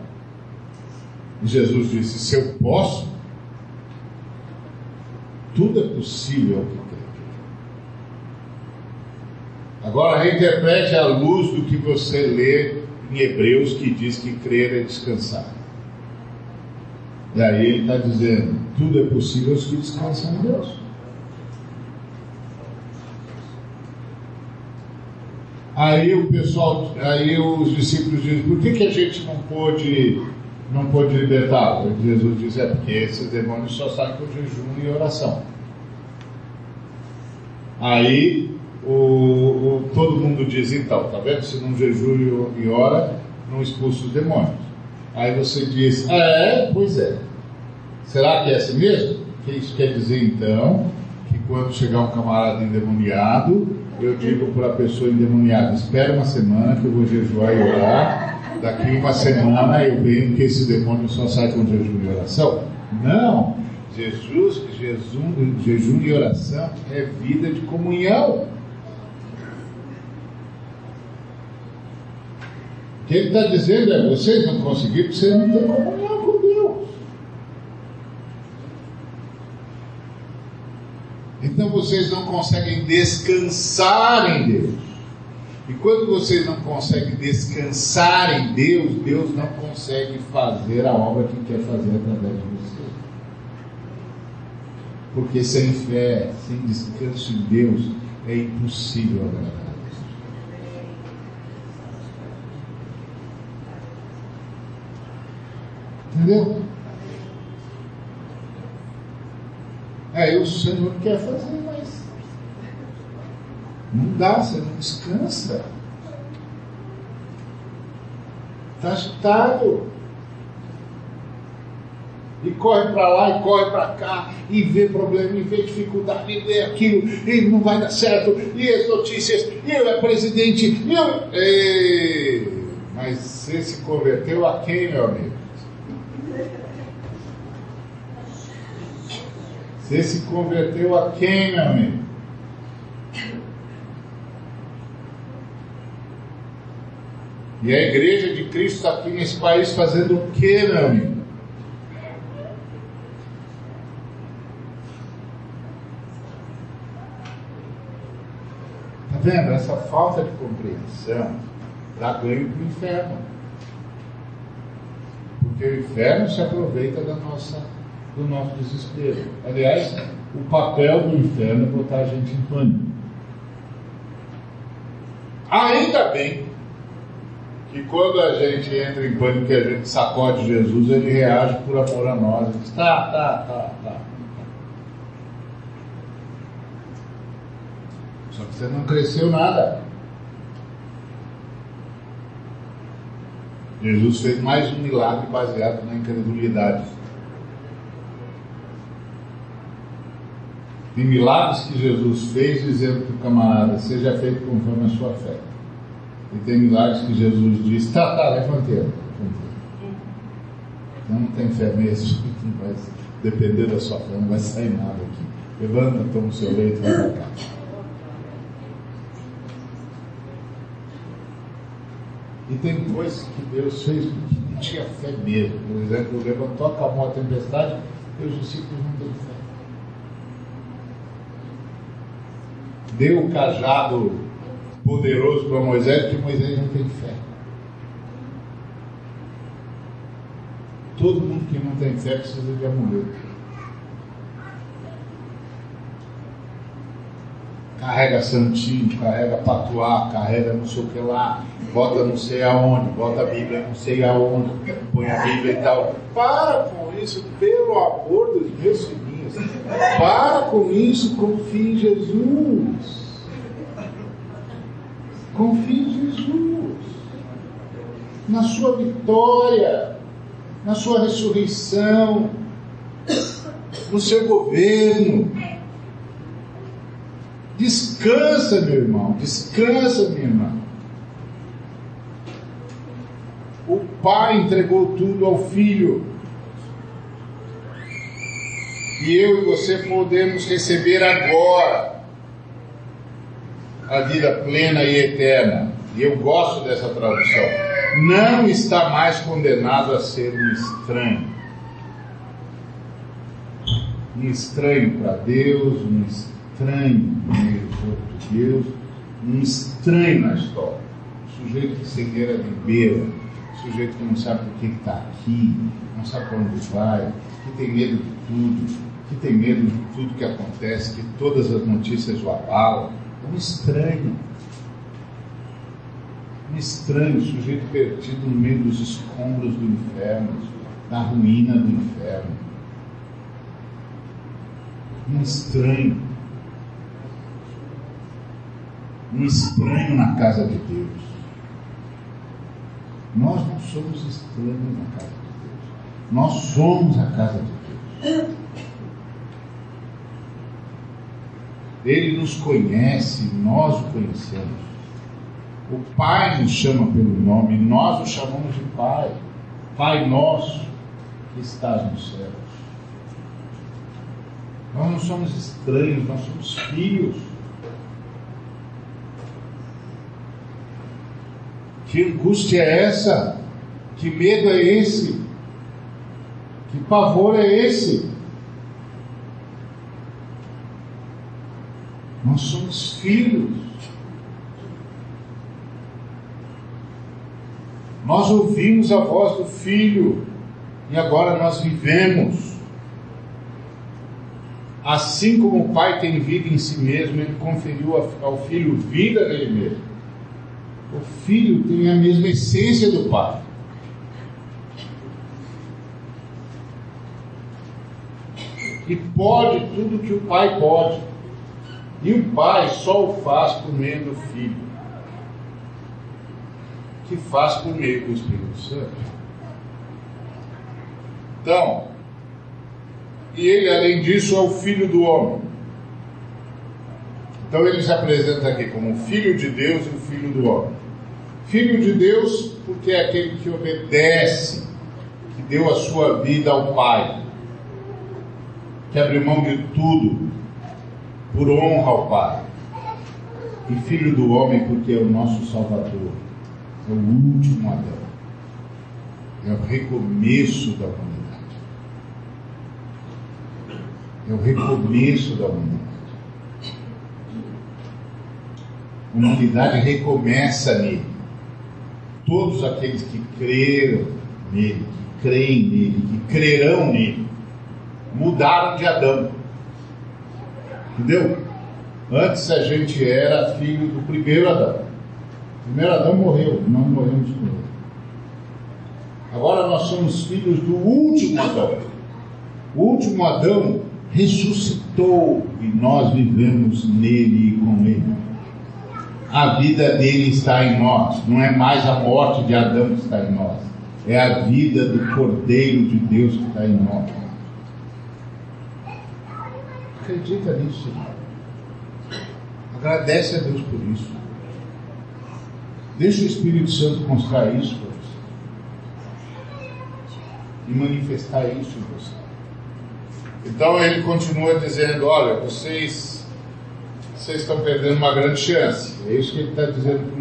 Jesus disse: Se eu posso, tudo é possível ao que. Agora reinterprete à luz do que você lê em Hebreus, que diz que crer é descansar. E aí ele está dizendo: tudo é possível aos que descansam em Deus. Aí o pessoal, aí os discípulos dizem: por que, que a gente não pôde não pôde libertá-lo. Jesus diz: é porque esses demônios só saem com jejum e oração. Aí o, o, todo mundo diz: então, tá vendo? Se não jejum e ora, não expulsa os demônios. Aí você diz: é, pois é. Será que é assim mesmo? Que isso quer dizer então que quando chegar um camarada endemoniado, eu digo para a pessoa endemoniada: espera uma semana que eu vou jejuar e orar daqui uma semana eu venho que esse demônio só sai com jejum e oração. Não, Jesus, jejum, jejum e oração é vida de comunhão. O que ele está dizendo é: vocês não conseguiram porque vocês não têm comunhão com Deus. Então vocês não conseguem descansar em Deus. E quando vocês não conseguem descansar em Deus, Deus não consegue fazer a obra que quer fazer através de você. Porque sem fé, sem descanso em Deus, é impossível agradar. Entendeu? É, o Senhor quer fazer, mas não dá, você não descansa. Está agitado. E corre para lá e corre para cá, e vê problema, e vê dificuldade, e vê aquilo, e não vai dar certo, e as notícias, e eu é presidente, e eu. Ei, mas você se converteu a quem, meu amigo? Você se converteu a quem, meu amigo? E a igreja de Cristo está aqui nesse país fazendo o que, meu amigo? Está vendo? Essa falta de compreensão dá ganho para o inferno. Porque o inferno se aproveita da nossa, do nosso desespero. Aliás, o papel do inferno é botar a gente em pânico. Ainda bem que quando a gente entra em pânico e a gente sacode Jesus, ele reage por amor a nós. Ele diz, tá, tá, tá, tá. Só que você não cresceu nada. Jesus fez mais um milagre baseado na incredulidade. Tem milagres que Jesus fez dizendo para o camarada, seja feito conforme a sua fé. E tem milagres que Jesus diz: tá, tá, levantei. Então não tem fé mesmo, não vai, depender da sua fé, não vai sair nada aqui. Levanta, toma o seu leito e vai para. E tem coisas que Deus fez porque não tinha fé mesmo. Por exemplo, levantou, acalmou a tempestade e os discípulos não têm fé. Deu o cajado poderoso para Moisés, porque Moisés não tem fé. Todo mundo que não tem fé precisa de amuleto. carrega santinho, carrega patuá, carrega não sei o que lá, bota não sei aonde, bota a Bíblia não sei aonde, põe a Bíblia e tal. Para com isso, pelo amor dos meus Para com isso, confie em Jesus. Confie em Jesus. Na sua vitória, na sua ressurreição, no seu governo Descansa, meu irmão, descansa, minha irmã. O pai entregou tudo ao filho. E eu e você podemos receber agora a vida plena e eterna. E eu gosto dessa tradução. Não está mais condenado a ser um estranho. Um estranho para Deus, um estranho no meio Deus, um estranho na história. Um sujeito que cegueira de beira, um sujeito que não sabe por que está aqui, não sabe para onde vai, que tem medo de tudo, que tem medo de tudo que acontece, que todas as notícias o abalam. É um estranho. Um estranho, um sujeito perdido no meio dos escombros do inferno, da ruína do inferno. Um estranho um estranho na casa de Deus. Nós não somos estranhos na casa de Deus. Nós somos a casa de Deus. Ele nos conhece, nós o conhecemos. O Pai nos chama pelo nome, nós o chamamos de Pai. Pai nosso que estás nos céus. Nós não somos estranhos, nós somos filhos. Que angústia é essa? Que medo é esse? Que pavor é esse? Nós somos filhos. Nós ouvimos a voz do Filho e agora nós vivemos. Assim como o Pai tem vida em si mesmo, Ele conferiu ao Filho vida nele mesmo. O filho tem a mesma essência do pai. E pode tudo que o pai pode. E o pai só o faz por meio do filho, que faz por meio do Espírito Santo. Então, e ele, além disso, é o filho do homem. Então ele se apresenta aqui como filho de Deus e o filho do homem. Filho de Deus, porque é aquele que obedece, que deu a sua vida ao Pai, que abriu mão de tudo por honra ao Pai. E filho do homem, porque é o nosso Salvador, é o último Adão, é o recomeço da humanidade. É o recomeço da humanidade. A humanidade recomeça nele todos aqueles que creram nele, que creem nele, que crerão nele, mudaram de Adão. Entendeu? Antes a gente era filho do primeiro Adão. O primeiro Adão morreu, não morremos com ele. Agora nós somos filhos do último Adão. O último Adão ressuscitou e nós vivemos nele e com ele a vida dele está em nós. Não é mais a morte de Adão que está em nós. É a vida do Cordeiro de Deus que está em nós. Acredita nisso. Agradece a Deus por isso. Deixa o Espírito Santo mostrar isso para você. e manifestar isso em você. Então ele continua dizendo: Olha, vocês, vocês estão perdendo uma grande chance. É isso que ele está dizendo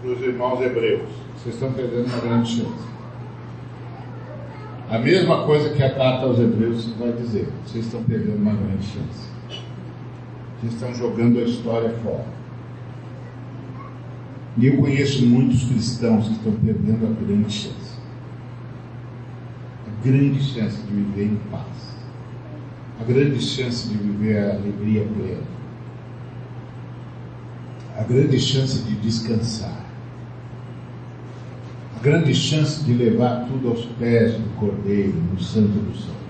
para os irmãos hebreus. Vocês estão perdendo uma grande chance. A mesma coisa que a carta aos hebreus vai dizer: vocês estão perdendo uma grande chance. Vocês estão jogando a história fora. E eu conheço muitos cristãos que estão perdendo a grande chance. A grande chance de viver em paz. A grande chance de viver a alegria plena. A grande chance de descansar. Grande chance de levar tudo aos pés do Cordeiro, no Santo dos Santos.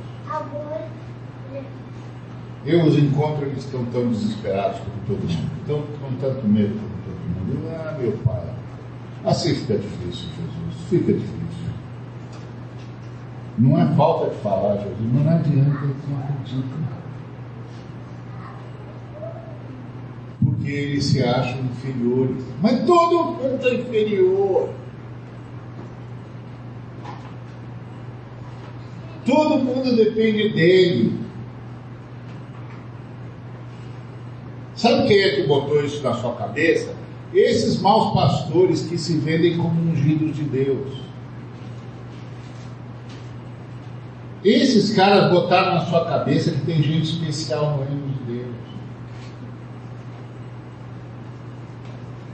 Eu os encontro, eles estão tão desesperados como todo mundo, estão com tanto medo como todo mundo. Ah, meu pai, assim fica difícil, Jesus, fica difícil. Não é falta de falar, Jesus, mas não adianta, eles não acreditam. Porque eles se acham inferiores. Mas todo mundo é inferior. Todo mundo depende dele. Sabe quem é que botou isso na sua cabeça? Esses maus pastores que se vendem como ungidos de Deus. Esses caras botaram na sua cabeça que tem gente especial no reino de Deus.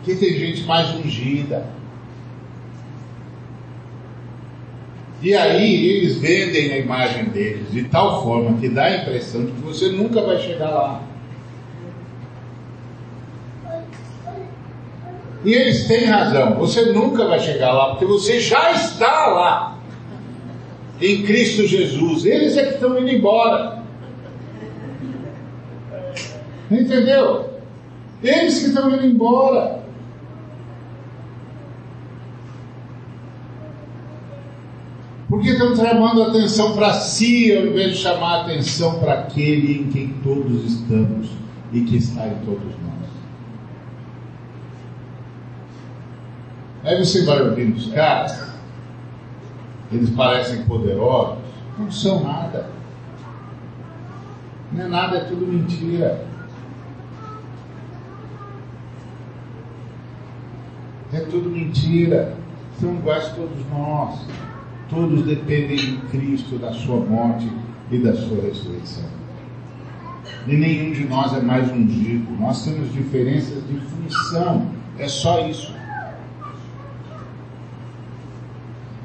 Que tem gente mais ungida. E aí eles vendem a imagem deles de tal forma que dá a impressão de que você nunca vai chegar lá. E eles têm razão, você nunca vai chegar lá, porque você já está lá, em Cristo Jesus. Eles é que estão indo embora. Entendeu? Eles que estão indo embora. Porque estão chamando atenção para si, ao invés de chamar atenção para aquele em quem todos estamos e que está em todos nós. Aí você vai ouvindo os caras, eles parecem poderosos, não são nada. Não é nada, é tudo mentira. É tudo mentira. São iguais todos nós. Todos dependem de Cristo, da sua morte e da sua ressurreição. E nenhum de nós é mais ungido. Nós temos diferenças de função. É só isso.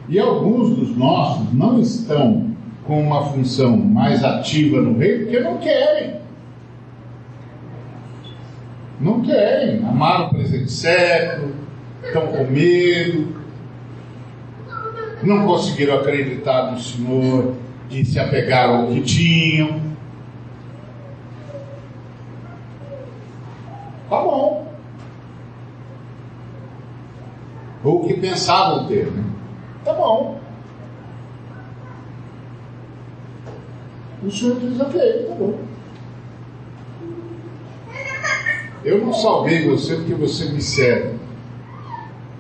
E alguns dos nossos não estão com uma função mais ativa no reino porque não querem. Não querem. Amaram o presente século, estão com medo, não conseguiram acreditar no Senhor e se apegaram ao que tinham. Tá bom. Ou o que pensavam ter, né? Tá bom. O senhor diz, ok, tá bom. Eu não salvei você porque você me serve.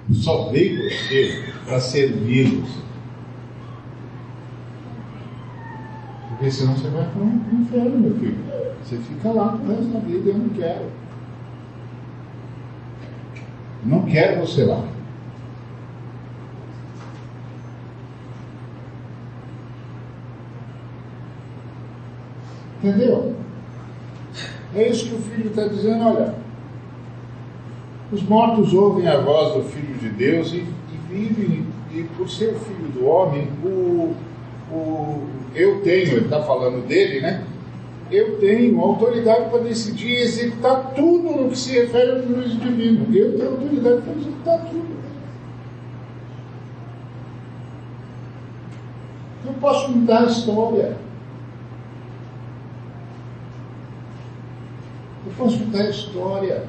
Eu salvei você para servir você. Porque senão você vai para o inferno, meu filho. Você fica lá no resto da vida, eu não quero. Não quero você lá. Entendeu? É isso que o filho está dizendo, olha. Os mortos ouvem a voz do Filho de Deus e, e vivem, e por ser filho do homem, o, o, eu tenho, ele está falando dele, né? Eu tenho autoridade para decidir e executar tudo no que se refere ao juízo divino. Eu tenho autoridade para executar tudo. Eu posso mudar a história. consultar a história.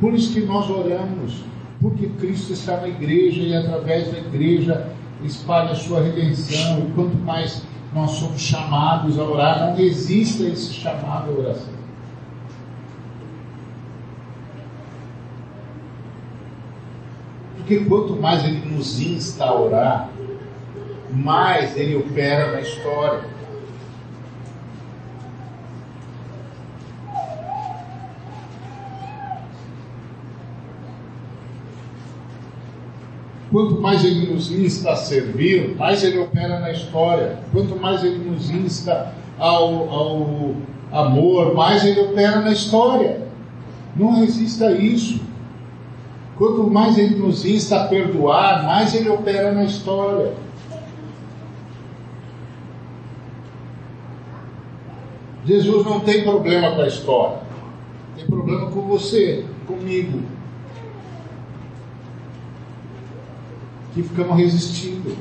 Por isso que nós oramos, porque Cristo está na igreja e através da igreja espalha a sua redenção. E quanto mais nós somos chamados a orar, não existe esse chamado à oração. Porque quanto mais Ele nos insta a orar, mais ele opera na história. Quanto mais ele nos insta a servir, mais ele opera na história. Quanto mais ele nos insta ao, ao amor, mais ele opera na história. Não resista a isso. Quanto mais ele nos insta a perdoar, mais ele opera na história. Jesus não tem problema com a história, tem problema com você, comigo. Que ficamos resistindo.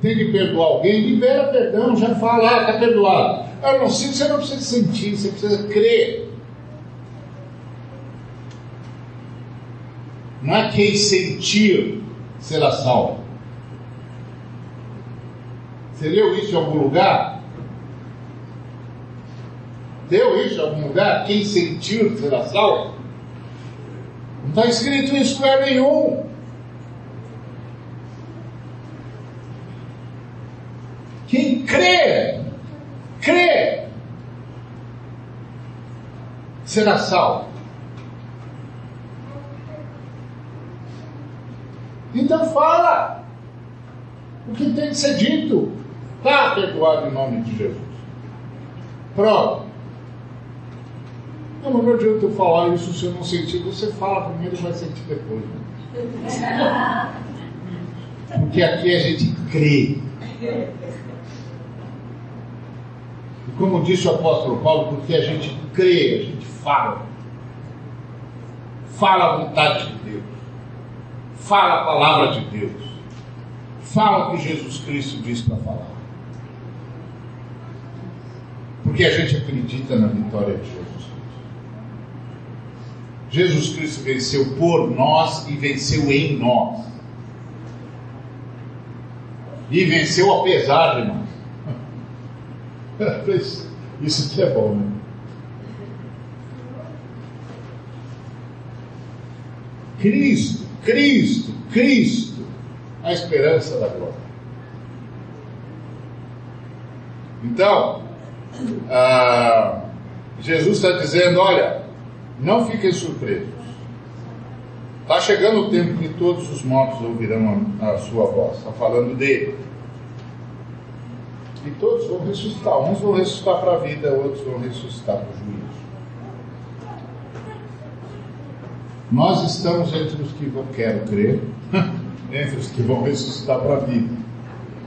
Tem que perdoar alguém, libera perdão, já fala, ah, está perdoado. Eu não sinto, você não precisa sentir, você precisa crer. Não é quem sentir será salvo. Você leu isso em algum lugar? Deu isso em algum lugar? Quem sentir será salvo? Não está escrito isso lugar nenhum. Quem crê, crê, será salvo. Então fala o que tem que ser dito. Está perdoado em nome de Jesus. Pronto. Não, mas não adianta eu falar isso se eu não sentir. Você fala primeiro e vai sentir depois. Né? Porque aqui a gente crê. E como disse o apóstolo Paulo, porque a gente crê, a gente fala. Fala a vontade de Deus. Fala a palavra de Deus. Fala o que Jesus Cristo diz para falar. Porque a gente acredita na vitória de Jesus. Jesus Cristo venceu por nós e venceu em nós. E venceu apesar de nós. Isso que é bom, né? Cristo, Cristo, Cristo, a esperança da glória. Então, ah, Jesus está dizendo: olha, não fiquem surpresos. Está chegando o tempo que todos os mortos ouvirão a, a sua voz. Está falando dele. E todos vão ressuscitar. Uns vão ressuscitar para a vida, outros vão ressuscitar para o juízo. Nós estamos entre os que vão, quero crer, entre os que vão ressuscitar para a vida.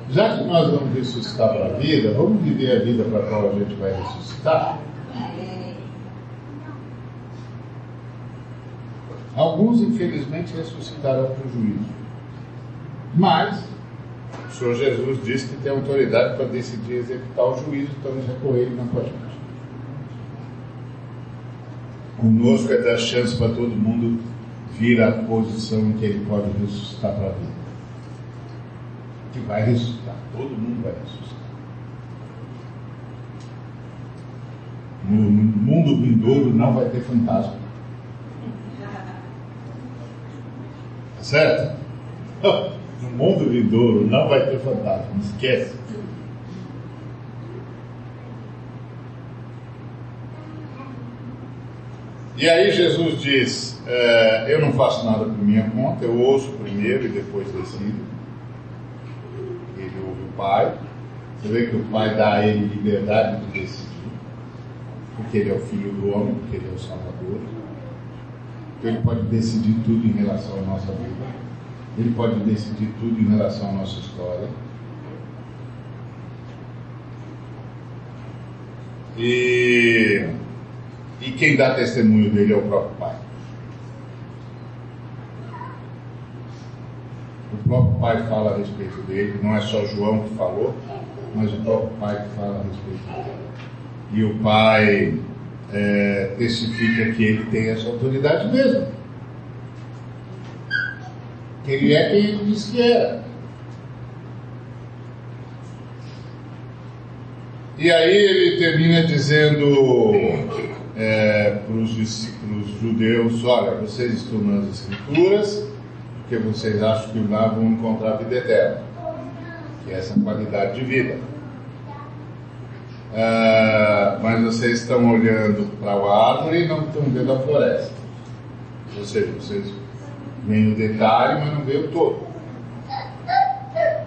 Já que nós vamos ressuscitar para a vida, vamos viver a vida para a qual a gente vai ressuscitar? Alguns, infelizmente, ressuscitarão para o juízo. Mas, o Senhor Jesus disse que tem autoridade para decidir executar o juízo, então eles recorrerem na com a gente. Conosco é dar chance para todo mundo vir à posição em que ele pode ressuscitar para a vida que vai ressuscitar. Todo mundo vai ressuscitar. No mundo vindouro não vai ter fantasma. Tá certo? No mundo vindouro não vai ter fantasma. Esquece. E aí Jesus diz: é, Eu não faço nada por minha conta, eu ouço primeiro e depois decido. Pai. Você vê que o Pai dá a ele liberdade de decidir, porque ele é o Filho do homem, porque ele é o Salvador. Ele pode decidir tudo em relação à nossa vida. Ele pode decidir tudo em relação à nossa história. E, e quem dá testemunho dele é o próprio Pai. O próprio Pai fala a respeito dele, não é só João que falou, mas o próprio Pai que fala a respeito dele. E o Pai é, testifica que ele tem essa autoridade mesmo. Que ele é quem ele diz que era. E aí ele termina dizendo: é, para os judeus: olha, vocês estudam as Escrituras, porque vocês acham que lá vão encontrar a vida eterna, que é essa qualidade de vida. Uh, mas vocês estão olhando para a árvore e não estão vendo a floresta. Ou seja, vocês veem o detalhe, mas não veem o todo.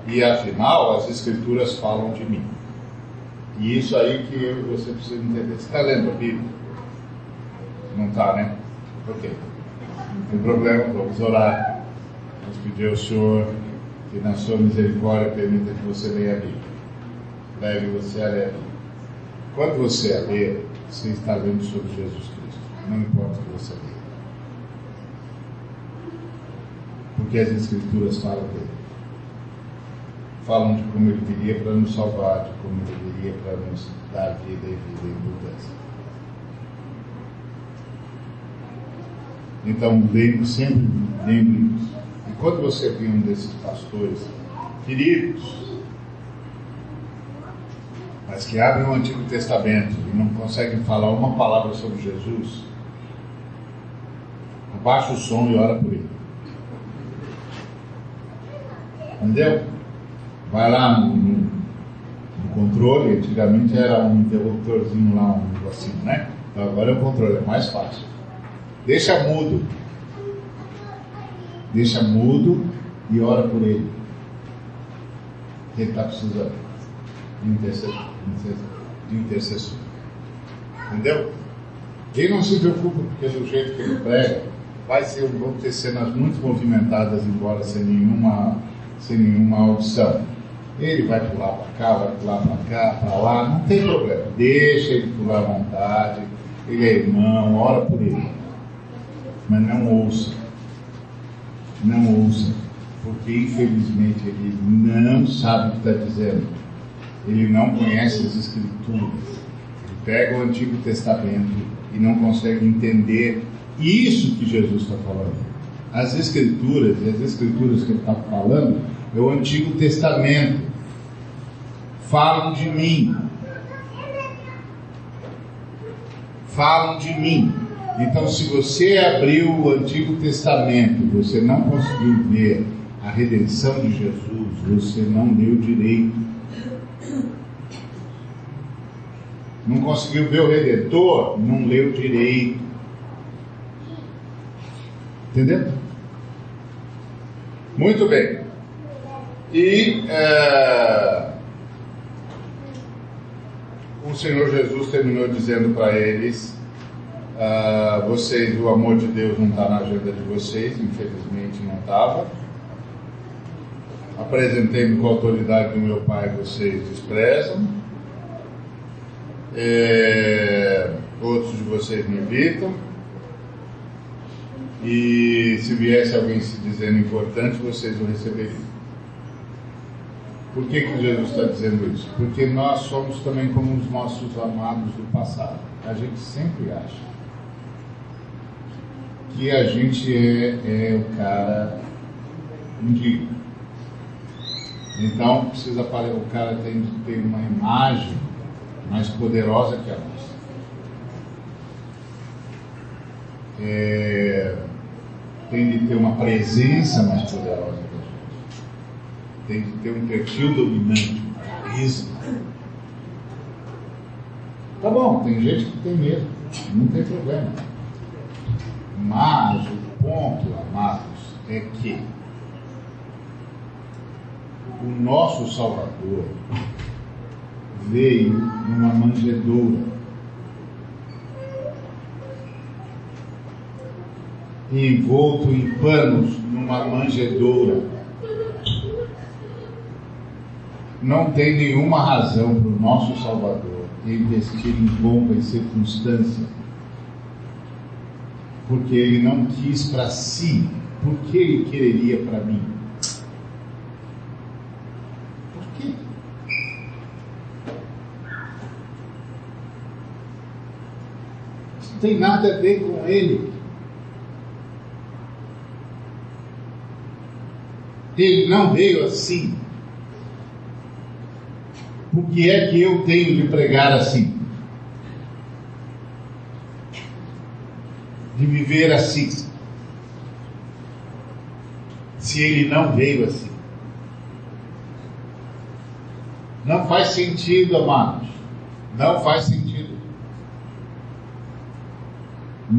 E afinal, as escrituras falam de mim. E isso aí que você precisa entender. Você está lendo a Bíblia? Não está, né? Ok. Não tem problema, vamos orar. Vamos pedir ao Senhor que na sua misericórdia permita que você leia a Bíblia. Leve você a ler a Bíblia. Quando você a ler, você está lendo sobre Jesus Cristo. Não importa o que você lê. Porque as Escrituras falam dele falam de como ele viria para nos salvar, de como ele viria para nos dar vida e vida em abundância. Então, lembre, sempre lembre. E quando você vê um desses pastores queridos, mas que abrem o Antigo Testamento e não conseguem falar uma palavra sobre Jesus, abaixa o som e ora por ele. Entendeu? vai lá no, no, no, controle, antigamente era um interruptorzinho lá, um negocinho, né? Então agora é o controle, é mais fácil. Deixa mudo. Deixa mudo e ora por ele. Ele está precisando de intercessor. Entendeu? Quem não se preocupa, porque do jeito que ele prega, vai ser, vão ter cenas muito movimentadas, embora sem nenhuma, sem nenhuma audição. Ele vai pular para cá, vai pular para cá, para lá, não tem problema. Deixa ele pular à vontade. Ele é irmão, ora por ele. Mas não ouça. Não ouça. Porque infelizmente ele não sabe o que está dizendo. Ele não conhece as escrituras. Ele pega o Antigo Testamento e não consegue entender isso que Jesus está falando. As escrituras, e as escrituras que ele está falando, é o Antigo Testamento falam de mim. Falam de mim. Então, se você abriu o Antigo Testamento, você não conseguiu ver a redenção de Jesus, você não deu direito. Não conseguiu ver o Redentor, não leu direito. Entendeu? Muito bem. E. É o Senhor Jesus terminou dizendo para eles: uh, vocês, o amor de Deus não está na agenda de vocês, infelizmente não estava. Apresentei-me com a autoridade do meu Pai, vocês desprezam. É, outros de vocês me evitam. E se viesse alguém se dizendo importante, vocês o receberiam. Por que, que Jesus está dizendo isso? Porque nós somos também como os nossos amados do passado. A gente sempre acha que a gente é, é o cara indigno. Então precisa o cara tem de ter uma imagem mais poderosa que a nossa. É, tem de ter uma presença mais poderosa tem que ter um perfil dominante, um carisma. Tá bom, tem gente que tem medo, não tem problema. Mas o ponto, amados, é que o nosso Salvador veio numa manjedoura. Envolto em panos numa manjedoura não tem nenhuma razão para o nosso Salvador investir em pompa e circunstância, porque ele não quis para si, por que ele quereria para mim? Por quê? Isso não tem nada a ver com ele. Ele não veio assim. Por que é que eu tenho de pregar assim? de viver assim. Se ele não veio assim. Não faz sentido, amados. Não faz sentido.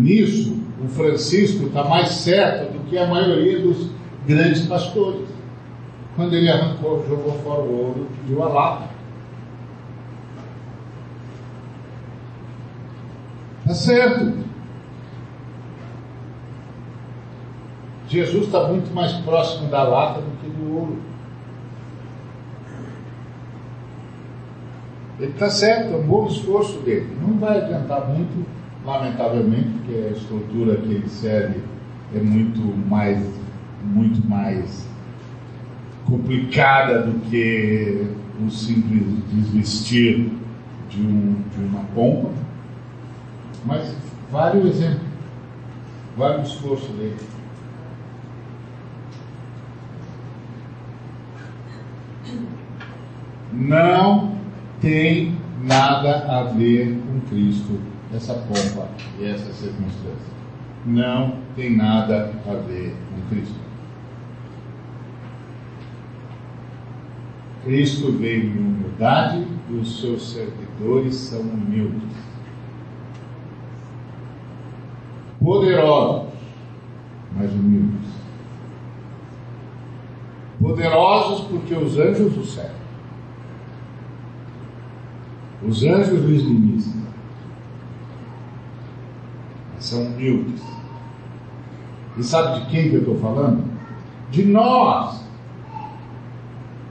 Nisso, o Francisco está mais certo do que a maioria dos grandes pastores. Quando ele arrancou, jogou fora o ouro, pediu a lata. Está certo. Jesus está muito mais próximo da lata do que do ouro. Ele está certo, é um bom esforço dele. Não vai adiantar muito, lamentavelmente, porque a estrutura que ele serve é muito mais, muito mais complicada do que o simples desvestir de, um, de uma pompa. Mas vale o exemplo, vale o esforço dele. Não tem nada a ver com Cristo, essa pompa e essa circunstância. Não tem nada a ver com Cristo. Cristo veio em humildade e os seus servidores são humildes. Poderosos, mas humildes. Poderosos porque os anjos o servem. Os anjos lhes ministram. São humildes. E sabe de quem que eu estou falando? De nós.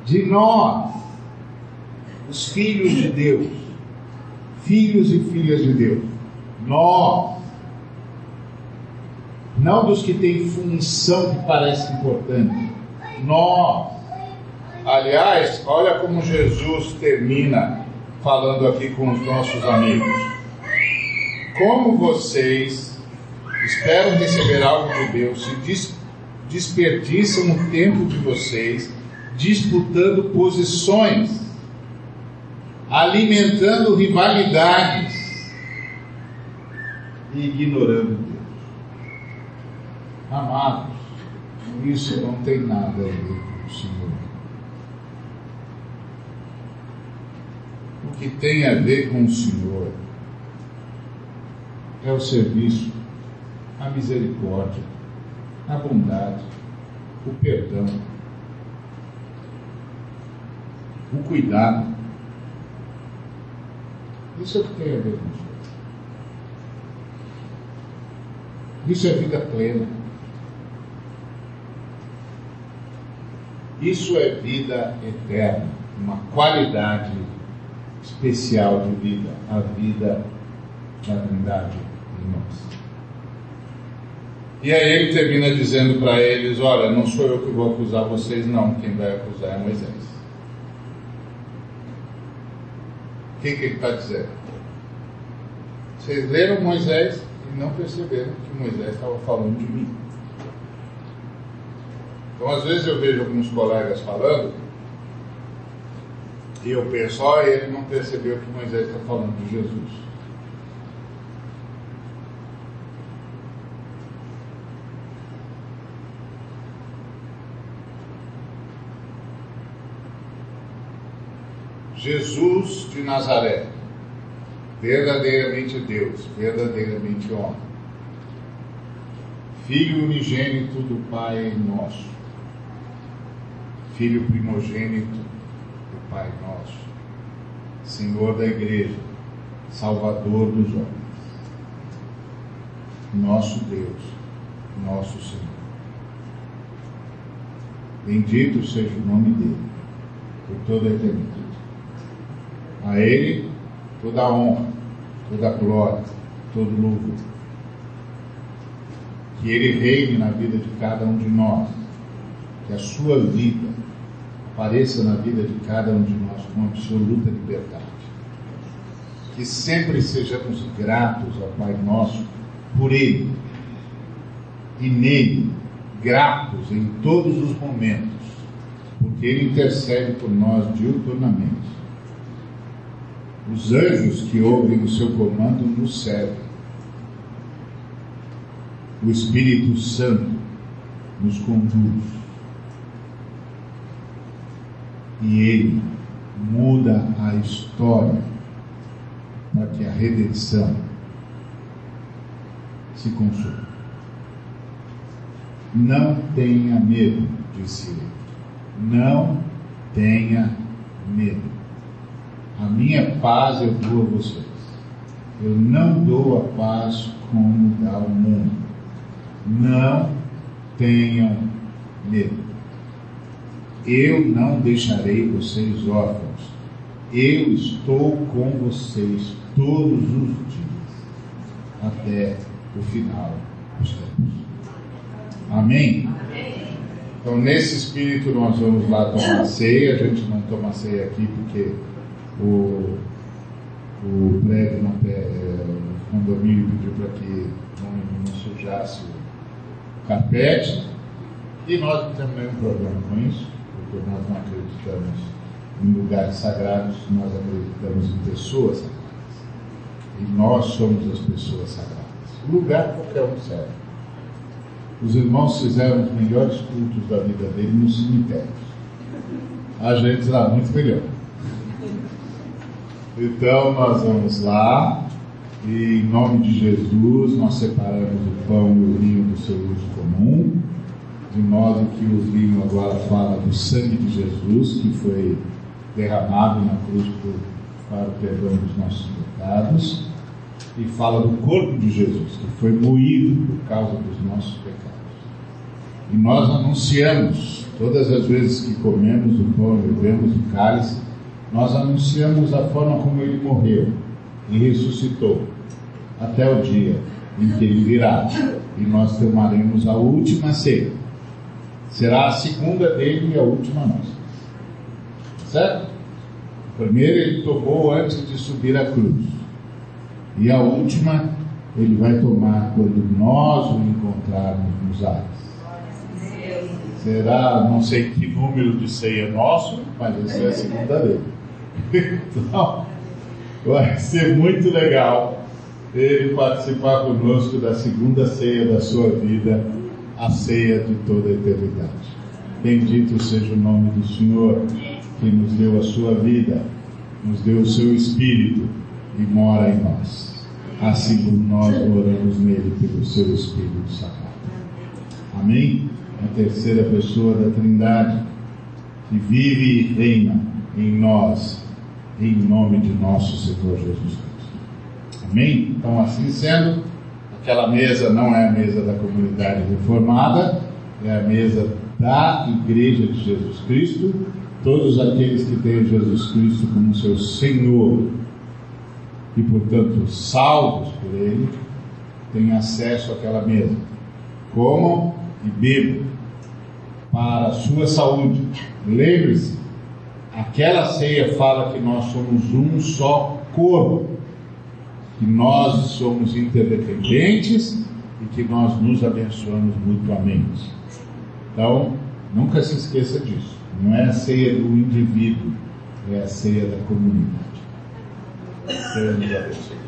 De nós. Os filhos de Deus. Filhos e filhas de Deus. Nós. Não dos que têm função que parece importante. Nós. Aliás, olha como Jesus termina falando aqui com os nossos amigos. Como vocês esperam receber algo de Deus, se desperdiçam o tempo de vocês disputando posições, alimentando rivalidades e ignorando Deus. Amados, isso não tem nada a ver com o Senhor. que tem a ver com o Senhor é o serviço, a misericórdia, a bondade, o perdão, o cuidado. Isso é o que tem a ver com Senhor. Isso é vida plena. Isso é vida eterna, uma qualidade especial de vida, a vida da Trindade em nós. E aí ele termina dizendo para eles: Olha, não sou eu que vou acusar vocês, não. Quem vai acusar é Moisés. O que, que ele está dizendo? Vocês leram Moisés e não perceberam que Moisés estava falando de mim. Então, às vezes, eu vejo alguns colegas falando e eu penso, ó, ele não percebeu que Moisés está falando de Jesus. Jesus de Nazaré, verdadeiramente Deus, verdadeiramente homem, Filho unigênito do Pai nosso, Filho primogênito Pai nosso, Senhor da igreja, Salvador dos homens, nosso Deus, nosso Senhor. Bendito seja o nome dele, por toda a eternidade. A ele toda a honra, toda a glória, todo louvor. Que ele reine na vida de cada um de nós, que a sua vida apareça na vida de cada um de nós com absoluta liberdade. Que sempre sejamos gratos ao Pai Nosso por Ele e nele, gratos em todos os momentos, porque Ele intercede por nós diuturnamente. Os anjos que ouvem o seu comando nos servem. o Espírito Santo nos conduz. E ele muda a história para que a redenção se consuma. Não tenha medo, disse ele. Não tenha medo. A minha paz eu dou a vocês. Eu não dou a paz como dá o mundo. Não tenham medo. Eu não deixarei vocês órfãos. Eu estou com vocês todos os dias, até o final dos tempos. Amém? Então, nesse espírito, nós vamos lá tomar ceia. A gente não toma ceia aqui porque o, o prédio, não, é, o condomínio pediu para que não, não sujasse o carpete. E nós não temos nenhum problema com isso, porque nós não acreditamos em lugares sagrados, nós acreditamos em pessoas sagradas. E nós somos as pessoas sagradas. O lugar qualquer um serve. Os irmãos fizeram os melhores cultos da vida dele nos cemitérios. A gente lá, muito melhor. Então nós vamos lá. E em nome de Jesus nós separamos o pão e o vinho do seu uso comum, de modo que o vinho agora fala do sangue de Jesus que foi derramado na cruz por, para o perdão dos nossos pecados, e fala do corpo de Jesus que foi moído por causa dos nossos pecados. E nós anunciamos, todas as vezes que comemos o pão e bebemos o cálice, nós anunciamos a forma como ele morreu e ressuscitou, até o dia em que ele virá. E nós tomaremos a última ceia. Será a segunda dele e a última nossa. Certo? A primeira ele tomou antes de subir a cruz. E a última ele vai tomar quando nós o encontrarmos nos ares será não sei que número de ceia nosso, mas essa é a segunda dele. Então, vai ser muito legal ele participar conosco da segunda ceia da sua vida, a ceia de toda a eternidade. Bendito seja o nome do Senhor, que nos deu a sua vida, nos deu o seu Espírito e mora em nós. Assim como nós oramos nele pelo seu Espírito Sagrado. Amém? a terceira pessoa da Trindade, que vive e reina em nós, em nome de nosso Senhor Jesus Cristo. Amém? Então, assim sendo, aquela mesa não é a mesa da comunidade reformada, é a mesa da Igreja de Jesus Cristo. Todos aqueles que têm Jesus Cristo como seu Senhor e, portanto, salvos por Ele, têm acesso àquela mesa. Comam e bebam para a sua saúde. Lembre-se, aquela ceia fala que nós somos um só corpo, que nós somos interdependentes e que nós nos abençoamos mutuamente. Então, nunca se esqueça disso. Não é a ceia do indivíduo, é a ceia da comunidade. Deus abençoe.